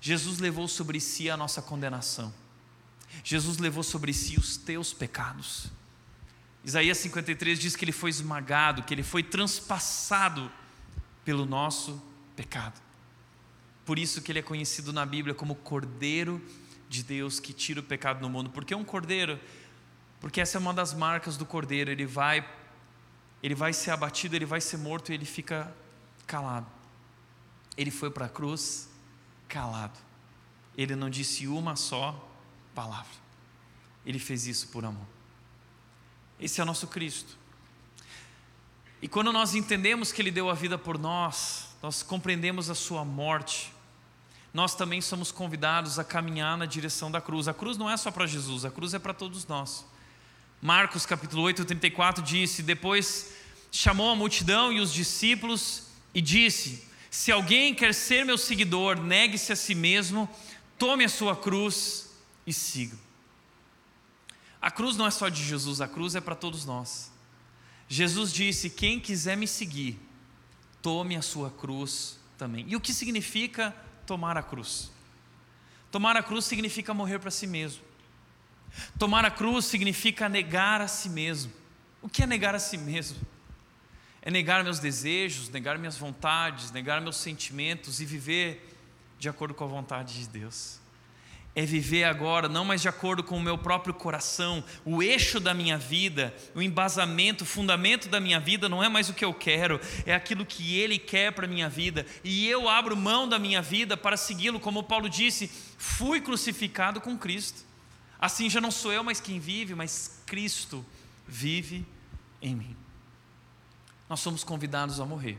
S6: Jesus levou sobre si a nossa condenação. Jesus levou sobre si os teus pecados. Isaías 53 diz que ele foi esmagado, que ele foi transpassado pelo nosso pecado. Por isso que ele é conhecido na Bíblia como Cordeiro de Deus que tira o pecado no mundo. Porque um cordeiro, porque essa é uma das marcas do cordeiro, ele vai ele vai ser abatido, ele vai ser morto e ele fica calado. Ele foi para a cruz calado. Ele não disse uma só palavra. Ele fez isso por amor. Esse é o nosso Cristo. E quando nós entendemos que Ele deu a vida por nós, nós compreendemos a Sua morte, nós também somos convidados a caminhar na direção da cruz. A cruz não é só para Jesus, a cruz é para todos nós. Marcos capítulo 8, 34 disse: Depois chamou a multidão e os discípulos e disse: se alguém quer ser meu seguidor, negue-se a si mesmo, tome a sua cruz e siga. A cruz não é só de Jesus, a cruz é para todos nós. Jesus disse: Quem quiser me seguir, tome a sua cruz também. E o que significa tomar a cruz? Tomar a cruz significa morrer para si mesmo. Tomar a cruz significa negar a si mesmo. O que é negar a si mesmo? É negar meus desejos, negar minhas vontades, negar meus sentimentos e viver de acordo com a vontade de Deus. É viver agora não mais de acordo com o meu próprio coração, o eixo da minha vida, o embasamento, o fundamento da minha vida não é mais o que eu quero, é aquilo que Ele quer para a minha vida, e eu abro mão da minha vida para segui-lo, como Paulo disse: fui crucificado com Cristo. Assim já não sou eu mais quem vive, mas Cristo vive em mim nós somos convidados a morrer.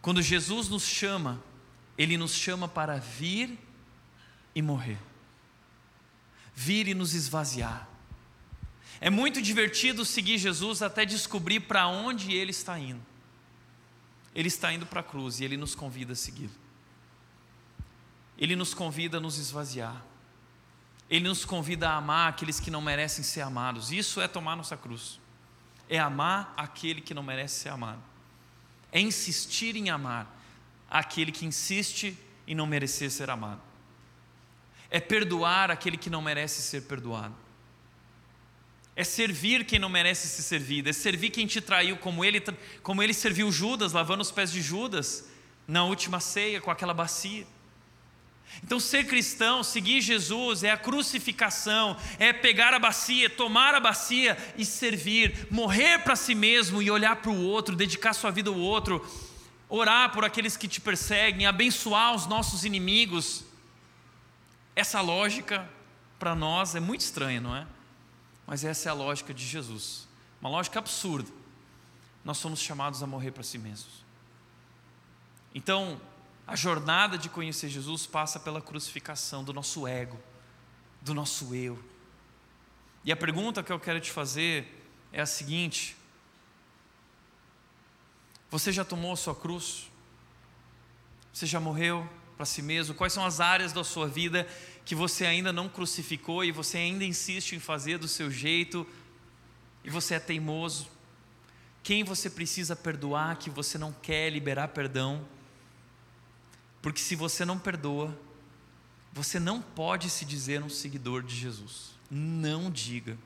S6: Quando Jesus nos chama, Ele nos chama para vir e morrer, vir e nos esvaziar. É muito divertido seguir Jesus até descobrir para onde Ele está indo. Ele está indo para a cruz e Ele nos convida a segui-lo. Ele nos convida a nos esvaziar. Ele nos convida a amar aqueles que não merecem ser amados. Isso é tomar nossa cruz é amar aquele que não merece ser amado, é insistir em amar aquele que insiste em não merecer ser amado, é perdoar aquele que não merece ser perdoado, é servir quem não merece ser servido, é servir quem te traiu, como ele, como ele serviu Judas, lavando os pés de Judas na última ceia com aquela bacia. Então, ser cristão, seguir Jesus, é a crucificação, é pegar a bacia, tomar a bacia e servir, morrer para si mesmo e olhar para o outro, dedicar sua vida ao outro, orar por aqueles que te perseguem, abençoar os nossos inimigos. Essa lógica para nós é muito estranha, não é? Mas essa é a lógica de Jesus, uma lógica absurda. nós somos chamados a morrer para si mesmos. Então, a jornada de conhecer Jesus passa pela crucificação do nosso ego, do nosso eu. E a pergunta que eu quero te fazer é a seguinte: Você já tomou a sua cruz? Você já morreu para si mesmo? Quais são as áreas da sua vida que você ainda não crucificou e você ainda insiste em fazer do seu jeito e você é teimoso? Quem você precisa perdoar que você não quer liberar perdão? Porque se você não perdoa, você não pode se dizer um seguidor de Jesus. Não diga.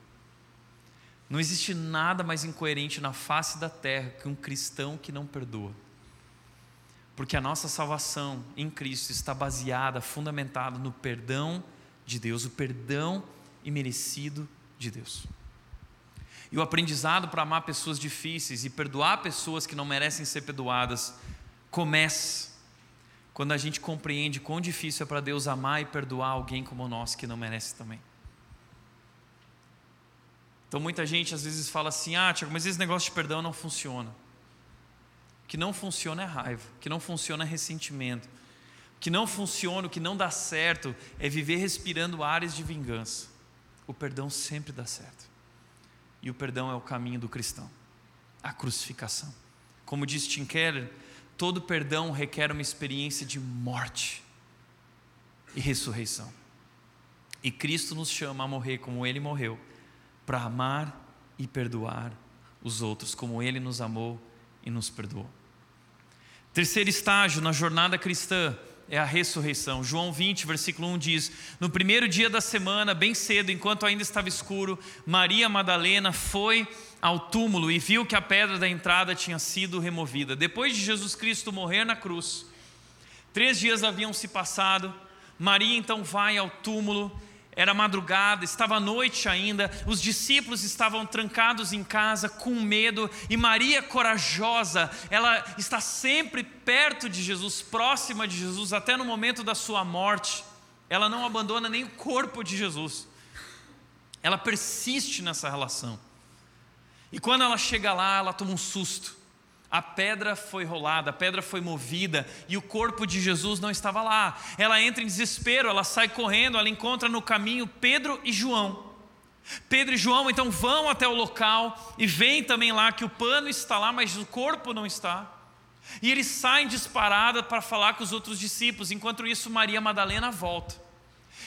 S6: Não existe nada mais incoerente na face da terra que um cristão que não perdoa. Porque a nossa salvação em Cristo está baseada, fundamentada no perdão de Deus, o perdão imerecido de Deus. E o aprendizado para amar pessoas difíceis e perdoar pessoas que não merecem ser perdoadas começa quando a gente compreende quão difícil é para Deus amar e perdoar alguém como nós que não merece também. Então muita gente às vezes fala assim: ah, Tiago, mas esse negócio de perdão não funciona. O que não funciona é raiva, o que não funciona é ressentimento. O que não funciona, o que não dá certo é viver respirando ares de vingança. O perdão sempre dá certo. E o perdão é o caminho do cristão a crucificação. Como diz Tim Keller, todo perdão requer uma experiência de morte e ressurreição. E Cristo nos chama a morrer como Ele morreu, para amar e perdoar os outros, como Ele nos amou e nos perdoou. Terceiro estágio na jornada cristã é a ressurreição. João 20, versículo 1 diz: No primeiro dia da semana, bem cedo, enquanto ainda estava escuro, Maria Madalena foi ao túmulo e viu que a pedra da entrada tinha sido removida. Depois de Jesus Cristo morrer na cruz, três dias haviam se passado. Maria então vai ao túmulo era madrugada, estava noite ainda, os discípulos estavam trancados em casa com medo, e Maria, corajosa, ela está sempre perto de Jesus, próxima de Jesus, até no momento da sua morte. Ela não abandona nem o corpo de Jesus, ela persiste nessa relação. E quando ela chega lá, ela toma um susto. A pedra foi rolada, a pedra foi movida e o corpo de Jesus não estava lá. Ela entra em desespero, ela sai correndo, ela encontra no caminho Pedro e João. Pedro e João então vão até o local e veem também lá que o pano está lá, mas o corpo não está. E eles saem disparada para falar com os outros discípulos. Enquanto isso, Maria Madalena volta.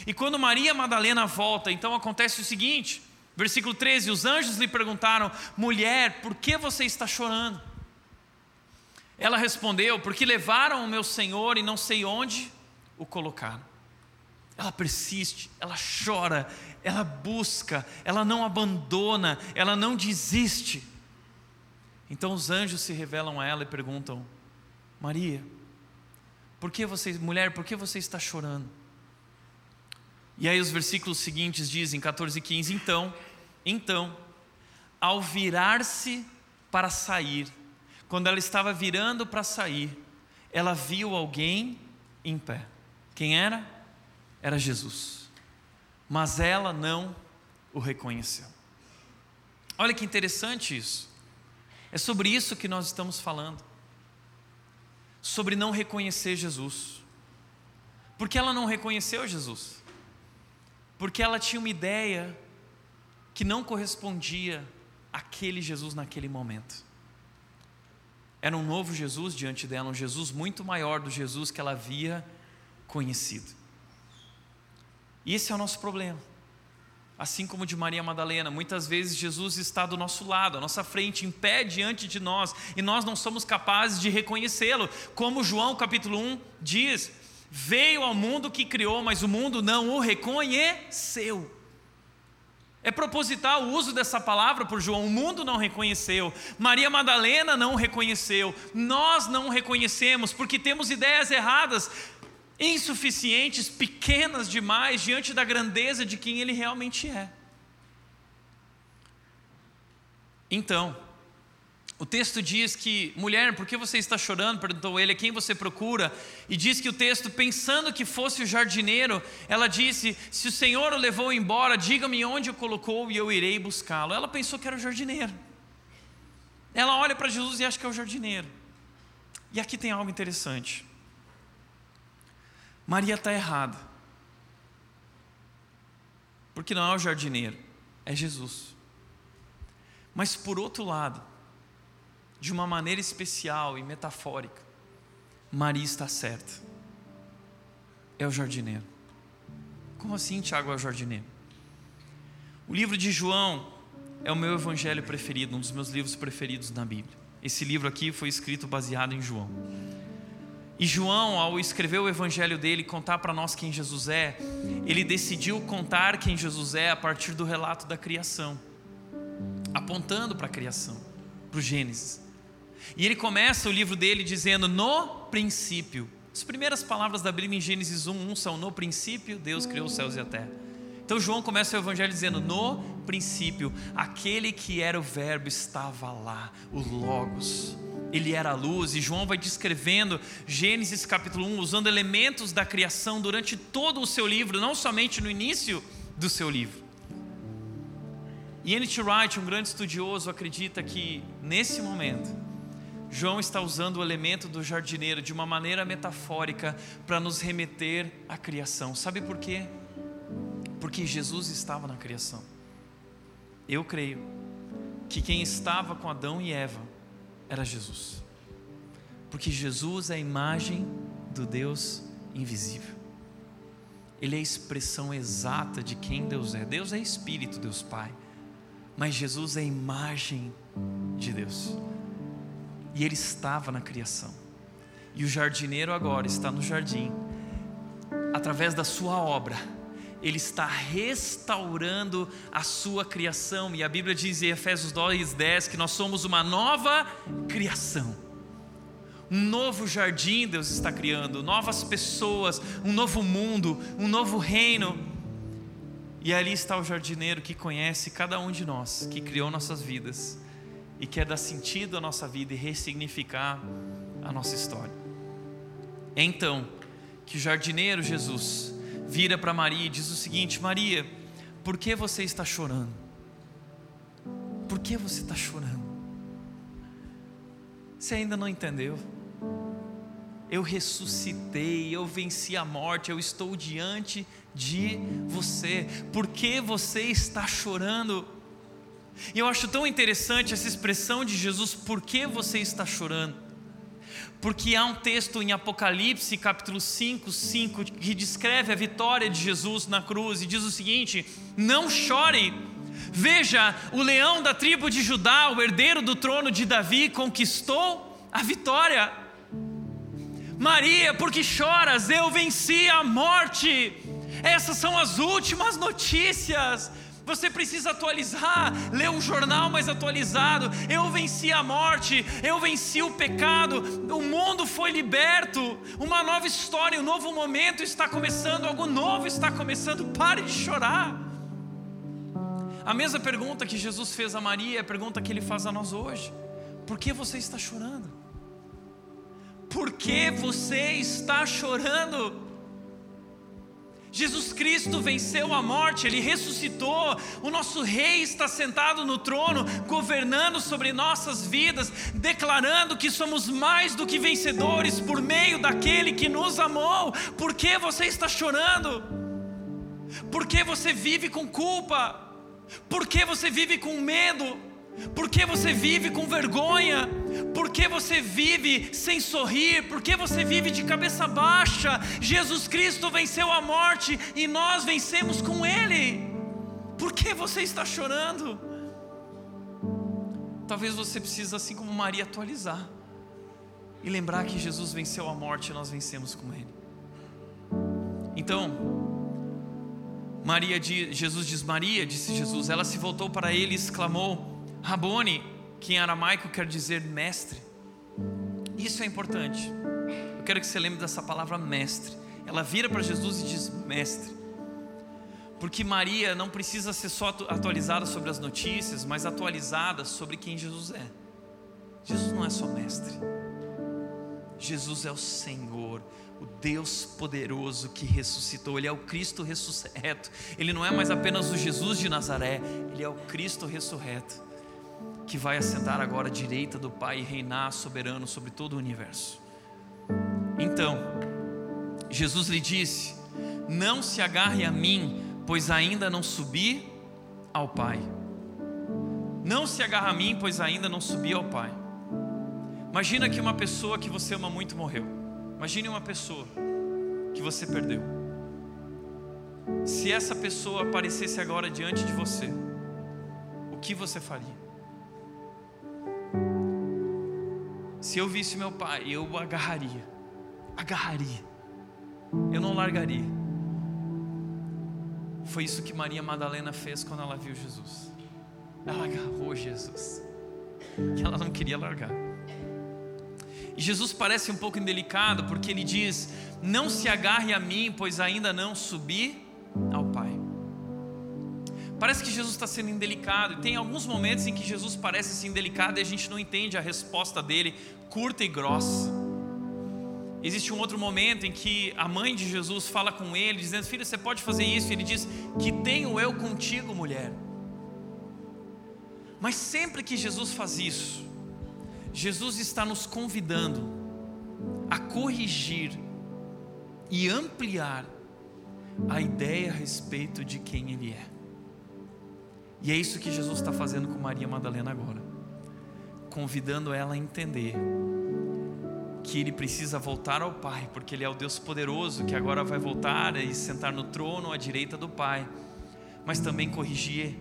S6: E quando Maria Madalena volta, então acontece o seguinte: versículo 13: os anjos lhe perguntaram, mulher, por que você está chorando? Ela respondeu: Porque levaram o meu senhor e não sei onde o colocaram. Ela persiste, ela chora, ela busca, ela não abandona, ela não desiste. Então os anjos se revelam a ela e perguntam: Maria, por que você, mulher, por que você está chorando? E aí os versículos seguintes dizem, 14 e 15, então, então, ao virar-se para sair, quando ela estava virando para sair, ela viu alguém em pé. Quem era? Era Jesus. Mas ela não o reconheceu. Olha que interessante isso. É sobre isso que nós estamos falando. Sobre não reconhecer Jesus. Por que ela não reconheceu Jesus? Porque ela tinha uma ideia que não correspondia àquele Jesus naquele momento. Era um novo Jesus diante dela, um Jesus muito maior do Jesus que ela havia conhecido. E esse é o nosso problema. Assim como de Maria Madalena, muitas vezes Jesus está do nosso lado, à nossa frente, em pé diante de nós, e nós não somos capazes de reconhecê-lo. Como João capítulo 1 diz: Veio ao mundo que criou, mas o mundo não o reconheceu. É proposital o uso dessa palavra por João. O mundo não reconheceu, Maria Madalena não reconheceu, nós não reconhecemos porque temos ideias erradas, insuficientes, pequenas demais diante da grandeza de quem Ele realmente é. Então, o texto diz que, mulher, por que você está chorando? Perguntou ele, quem você procura? E diz que o texto, pensando que fosse o jardineiro, ela disse: Se o Senhor o levou embora, diga-me onde o colocou e eu irei buscá-lo. Ela pensou que era o jardineiro. Ela olha para Jesus e acha que é o jardineiro. E aqui tem algo interessante. Maria está errada. Porque não é o jardineiro, é Jesus. Mas por outro lado, de uma maneira especial e metafórica, Maria está certa. É o jardineiro. Como assim, Tiago é o jardineiro? O livro de João é o meu evangelho preferido, um dos meus livros preferidos na Bíblia. Esse livro aqui foi escrito baseado em João. E João, ao escrever o evangelho dele, contar para nós quem Jesus é, ele decidiu contar quem Jesus é a partir do relato da criação, apontando para a criação, para o Gênesis. E ele começa o livro dele dizendo: No princípio. As primeiras palavras da Bíblia em Gênesis 1, 1 são: No princípio, Deus criou os céus e a terra. Então João começa o evangelho dizendo: No princípio, aquele que era o Verbo estava lá, o Logos. Ele era a luz, e João vai descrevendo Gênesis capítulo 1, usando elementos da criação durante todo o seu livro, não somente no início do seu livro. E N.T. Wright, um grande estudioso, acredita que nesse momento, João está usando o elemento do jardineiro de uma maneira metafórica para nos remeter à criação. Sabe por quê? Porque Jesus estava na criação. Eu creio que quem estava com Adão e Eva era Jesus. Porque Jesus é a imagem do Deus invisível. Ele é a expressão exata de quem Deus é. Deus é Espírito, Deus Pai. Mas Jesus é a imagem de Deus. E ele estava na criação. E o jardineiro agora está no jardim, através da sua obra ele está restaurando a sua criação. E a Bíblia diz em Efésios 2, 10 que nós somos uma nova criação. Um novo jardim Deus está criando, novas pessoas, um novo mundo, um novo reino. E ali está o jardineiro que conhece cada um de nós, que criou nossas vidas e quer dar sentido à nossa vida e ressignificar a nossa história. Então que o jardineiro Jesus vira para Maria e diz o seguinte: Maria, por que você está chorando? Por que você está chorando? Você ainda não entendeu? Eu ressuscitei, eu venci a morte, eu estou diante de você. Por que você está chorando? E eu acho tão interessante essa expressão de Jesus, por que você está chorando? porque há um texto em Apocalipse, capítulo 5, 5, que descreve a vitória de Jesus na cruz e diz o seguinte: Não chore, veja, o leão da tribo de Judá, o herdeiro do trono de Davi, conquistou a vitória. Maria, por que choras? Eu venci a morte. Essas são as últimas notícias. Você precisa atualizar, ler um jornal mais atualizado. Eu venci a morte, eu venci o pecado, o mundo foi liberto, uma nova história, um novo momento está começando, algo novo está começando. Pare de chorar. A mesma pergunta que Jesus fez a Maria é a pergunta que ele faz a nós hoje: Por que você está chorando? Por que você está chorando? Jesus Cristo venceu a morte, ele ressuscitou, o nosso Rei está sentado no trono, governando sobre nossas vidas, declarando que somos mais do que vencedores por meio daquele que nos amou. Por que você está chorando? Por que você vive com culpa? Por que você vive com medo? Por que você vive com vergonha? Por que você vive sem sorrir? Por que você vive de cabeça baixa? Jesus Cristo venceu a morte e nós vencemos com Ele. Por que você está chorando? Talvez você precise, assim como Maria, atualizar e lembrar que Jesus venceu a morte e nós vencemos com Ele. Então, Maria, Jesus diz Maria, disse Jesus, ela se voltou para ele e exclamou: Rabone, que em aramaico quer dizer mestre. Isso é importante. Eu quero que você lembre dessa palavra mestre. Ela vira para Jesus e diz mestre. Porque Maria não precisa ser só atualizada sobre as notícias, mas atualizada sobre quem Jesus é. Jesus não é só mestre. Jesus é o Senhor, o Deus poderoso que ressuscitou. Ele é o Cristo ressurreto. Ele não é mais apenas o Jesus de Nazaré, ele é o Cristo ressurreto que vai assentar agora à direita do Pai e reinar soberano sobre todo o universo. Então, Jesus lhe disse: Não se agarre a mim, pois ainda não subi ao Pai. Não se agarre a mim, pois ainda não subi ao Pai. Imagina que uma pessoa que você ama muito morreu. Imagine uma pessoa que você perdeu. Se essa pessoa aparecesse agora diante de você, o que você faria? Se eu visse meu pai, eu agarraria. Agarraria. Eu não largaria. Foi isso que Maria Madalena fez quando ela viu Jesus. Ela agarrou Jesus. E ela não queria largar. E Jesus parece um pouco indelicado porque ele diz: Não se agarre a mim, pois ainda não subi. Parece que Jesus está sendo indelicado, e tem alguns momentos em que Jesus parece assim indelicado e a gente não entende a resposta dele, curta e grossa. Existe um outro momento em que a mãe de Jesus fala com ele, dizendo: Filho, você pode fazer isso? E ele diz: Que tenho eu contigo, mulher. Mas sempre que Jesus faz isso, Jesus está nos convidando a corrigir e ampliar a ideia a respeito de quem Ele é. E é isso que Jesus está fazendo com Maria Madalena agora, convidando ela a entender que ele precisa voltar ao Pai, porque Ele é o Deus poderoso que agora vai voltar e sentar no trono à direita do Pai, mas também corrigir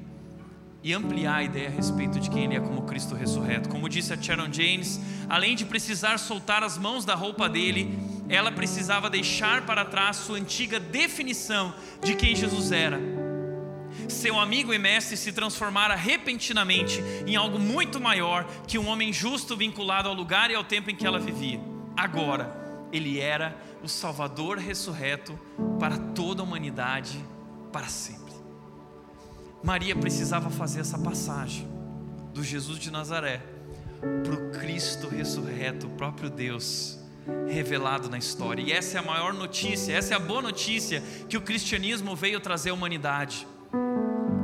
S6: e ampliar a ideia a respeito de quem Ele é como Cristo ressurreto. Como disse a Sharon James, além de precisar soltar as mãos da roupa dele, ela precisava deixar para trás sua antiga definição de quem Jesus era seu amigo e mestre se transformara repentinamente em algo muito maior que um homem justo vinculado ao lugar e ao tempo em que ela vivia. Agora, ele era o Salvador ressurreto para toda a humanidade para sempre. Maria precisava fazer essa passagem do Jesus de Nazaré para o Cristo ressurreto, o próprio Deus revelado na história. E essa é a maior notícia, essa é a boa notícia que o cristianismo veio trazer à humanidade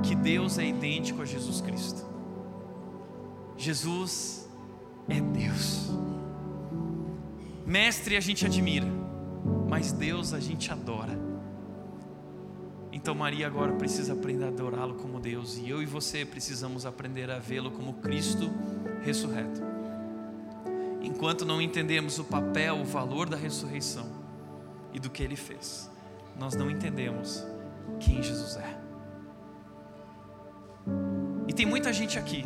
S6: que Deus é idêntico a Jesus Cristo. Jesus é Deus. Mestre a gente admira, mas Deus a gente adora. Então Maria agora precisa aprender a adorá-lo como Deus, e eu e você precisamos aprender a vê-lo como Cristo ressurreto. Enquanto não entendemos o papel, o valor da ressurreição e do que ele fez, nós não entendemos quem Jesus é. Tem muita gente aqui.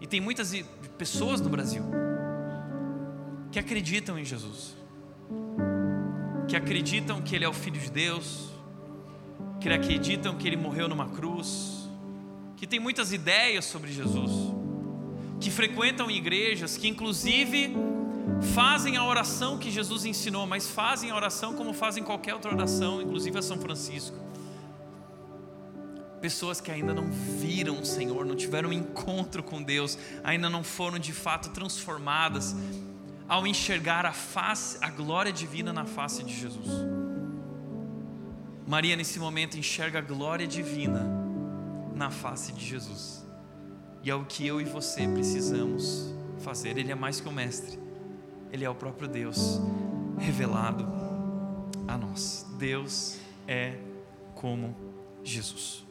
S6: E tem muitas pessoas no Brasil que acreditam em Jesus. Que acreditam que ele é o filho de Deus, que acreditam que ele morreu numa cruz, que tem muitas ideias sobre Jesus, que frequentam igrejas, que inclusive fazem a oração que Jesus ensinou, mas fazem a oração como fazem qualquer outra oração, inclusive a São Francisco pessoas que ainda não viram o Senhor, não tiveram um encontro com Deus, ainda não foram de fato transformadas ao enxergar a face, a glória divina na face de Jesus. Maria nesse momento enxerga a glória divina na face de Jesus. E é o que eu e você precisamos fazer. Ele é mais que o mestre. Ele é o próprio Deus revelado a nós. Deus é como Jesus.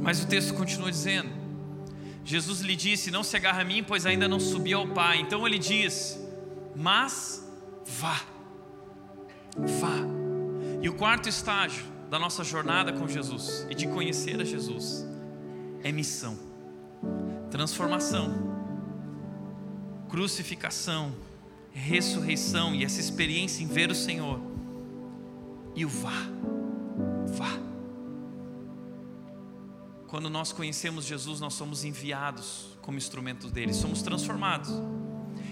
S6: Mas o texto continua dizendo: Jesus lhe disse: Não se agarra a mim, pois ainda não subi ao Pai. Então ele diz: Mas vá, vá. E o quarto estágio da nossa jornada com Jesus e de conhecer a Jesus é missão, transformação, crucificação, ressurreição e essa experiência em ver o Senhor. E o vá, vá. Quando nós conhecemos Jesus, nós somos enviados como instrumentos dele, somos transformados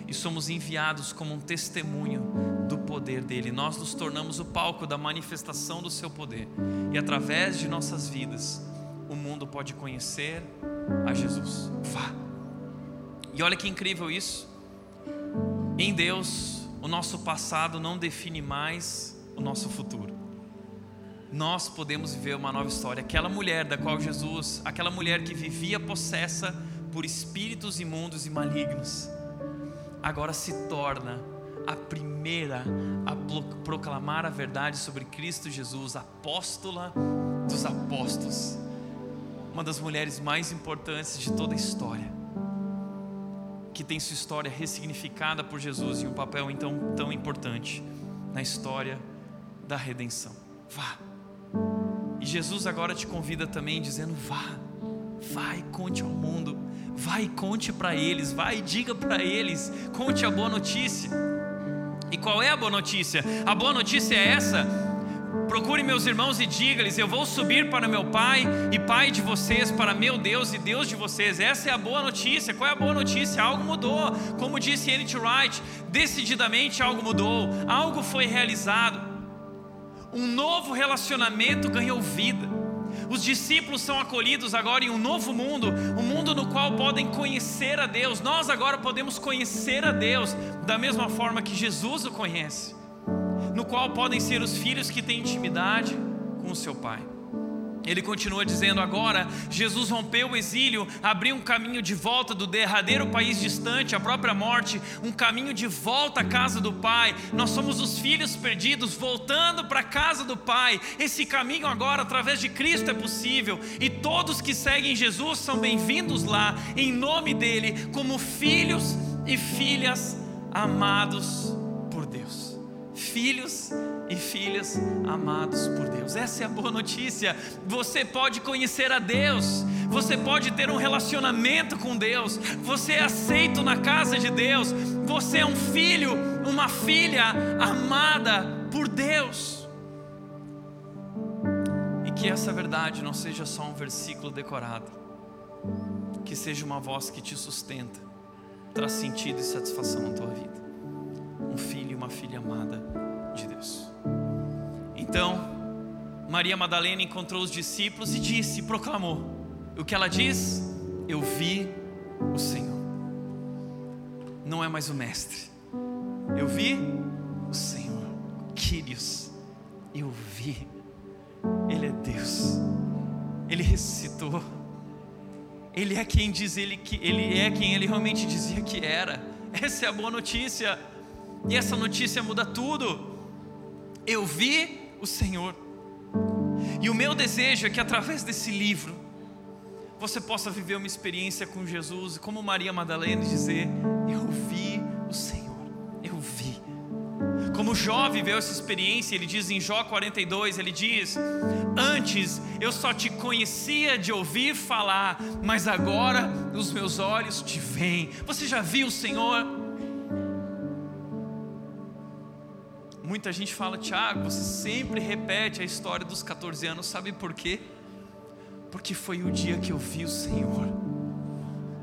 S6: e somos enviados como um testemunho do poder dele. Nós nos tornamos o palco da manifestação do seu poder e através de nossas vidas, o mundo pode conhecer a Jesus. Vá. E olha que incrível isso. Em Deus, o nosso passado não define mais o nosso futuro. Nós podemos viver uma nova história. Aquela mulher da qual Jesus, aquela mulher que vivia possessa por espíritos imundos e malignos, agora se torna a primeira a proclamar a verdade sobre Cristo Jesus, apóstola dos apóstolos, uma das mulheres mais importantes de toda a história, que tem sua história ressignificada por Jesus e um papel então tão importante na história da redenção. Vá. Jesus agora te convida também dizendo: vá, vai, conte ao mundo, vai, conte para eles, vai, diga para eles, conte a boa notícia. E qual é a boa notícia? A boa notícia é essa. Procure meus irmãos e diga-lhes: Eu vou subir para meu Pai e Pai de vocês, para meu Deus e Deus de vocês. Essa é a boa notícia. Qual é a boa notícia? Algo mudou. Como disse N.T. Wright, decididamente algo mudou, algo foi realizado um novo relacionamento ganhou vida. Os discípulos são acolhidos agora em um novo mundo, um mundo no qual podem conhecer a Deus. Nós agora podemos conhecer a Deus da mesma forma que Jesus o conhece, no qual podem ser os filhos que têm intimidade com o seu Pai. Ele continua dizendo agora: Jesus rompeu o exílio, abriu um caminho de volta do derradeiro país distante, a própria morte, um caminho de volta à casa do Pai. Nós somos os filhos perdidos voltando para a casa do Pai. Esse caminho agora, através de Cristo, é possível, e todos que seguem Jesus são bem-vindos lá, em nome dEle, como filhos e filhas amados por Deus. Filhos e filhas amados por Deus. Essa é a boa notícia. Você pode conhecer a Deus, você pode ter um relacionamento com Deus, você é aceito na casa de Deus, você é um filho, uma filha amada por Deus. E que essa verdade não seja só um versículo decorado, que seja uma voz que te sustenta, traz sentido e satisfação na tua vida. Um filho e uma filha amada de Deus. Então, Maria Madalena encontrou os discípulos e disse, proclamou: O que ela diz? Eu vi o Senhor. Não é mais o Mestre. Eu vi o Senhor. Quírios. Eu vi. Ele é Deus. Ele ressuscitou. Ele é quem diz ele que ele é quem ele realmente dizia que era. Essa é a boa notícia. E essa notícia muda tudo. Eu vi o Senhor. E o meu desejo é que através desse livro você possa viver uma experiência com Jesus, como Maria Madalena dizer: Eu vi o Senhor, eu vi. Como Jó viveu essa experiência, ele diz em Jó 42, ele diz: Antes eu só te conhecia de ouvir falar, mas agora os meus olhos te veem. Você já viu o Senhor? Muita gente fala, Tiago, você sempre repete a história dos 14 anos, sabe por quê? Porque foi o dia que eu vi o Senhor.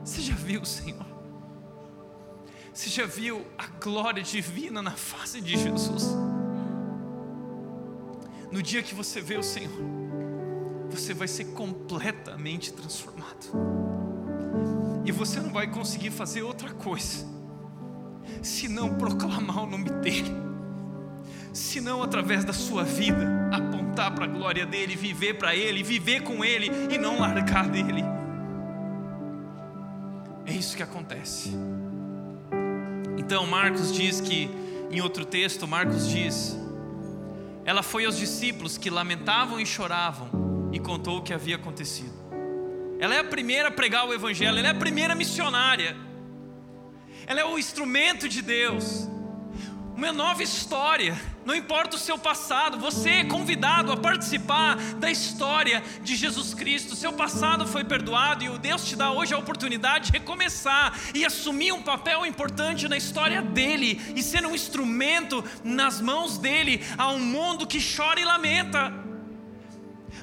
S6: Você já viu o Senhor? Você já viu a glória divina na face de Jesus? No dia que você vê o Senhor, você vai ser completamente transformado. E você não vai conseguir fazer outra coisa senão proclamar o nome dEle se não através da sua vida, apontar para a glória dele, viver para ele, viver com ele e não largar dele. É isso que acontece. Então, Marcos diz que, em outro texto, Marcos diz: Ela foi aos discípulos que lamentavam e choravam e contou o que havia acontecido. Ela é a primeira a pregar o Evangelho, ela é a primeira missionária, ela é o instrumento de Deus uma nova história. Não importa o seu passado, você é convidado a participar da história de Jesus Cristo. Seu passado foi perdoado e o Deus te dá hoje a oportunidade de recomeçar e assumir um papel importante na história dele e ser um instrumento nas mãos dele a um mundo que chora e lamenta.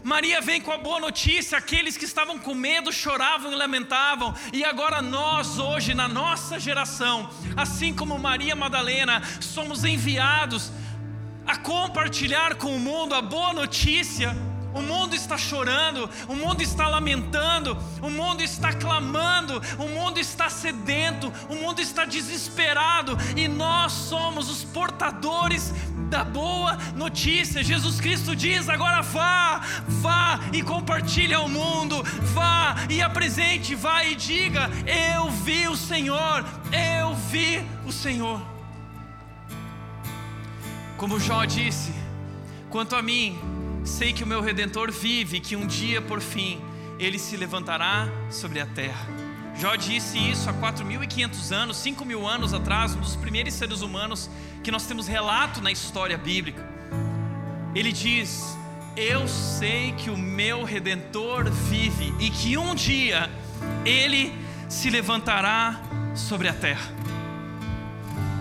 S6: Maria vem com a boa notícia, aqueles que estavam com medo choravam e lamentavam, e agora nós, hoje, na nossa geração, assim como Maria Madalena, somos enviados a compartilhar com o mundo a boa notícia, o mundo está chorando, o mundo está lamentando, o mundo está clamando, o mundo está sedento, o mundo está desesperado e nós somos os portadores da boa notícia. Jesus Cristo diz: agora vá, vá e compartilhe ao mundo, vá e apresente, vá e diga: Eu vi o Senhor, eu vi o Senhor. Como Jó disse, quanto a mim, sei que o meu redentor vive que um dia, por fim, ele se levantará sobre a terra. Jó disse isso há 4.500 anos, 5 mil anos atrás, um dos primeiros seres humanos que nós temos relato na história bíblica. Ele diz: Eu sei que o meu redentor vive e que um dia ele se levantará sobre a terra.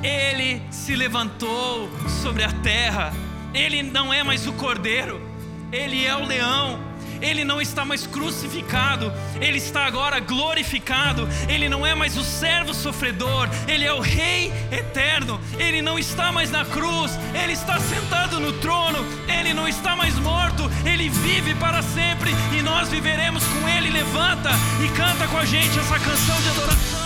S6: Ele se levantou sobre a terra. Ele não é mais o cordeiro, ele é o leão. Ele não está mais crucificado, ele está agora glorificado, ele não é mais o servo sofredor, ele é o Rei eterno, ele não está mais na cruz, ele está sentado no trono, ele não está mais morto, ele vive para sempre e nós viveremos com ele. Levanta e canta com a gente essa canção de adoração.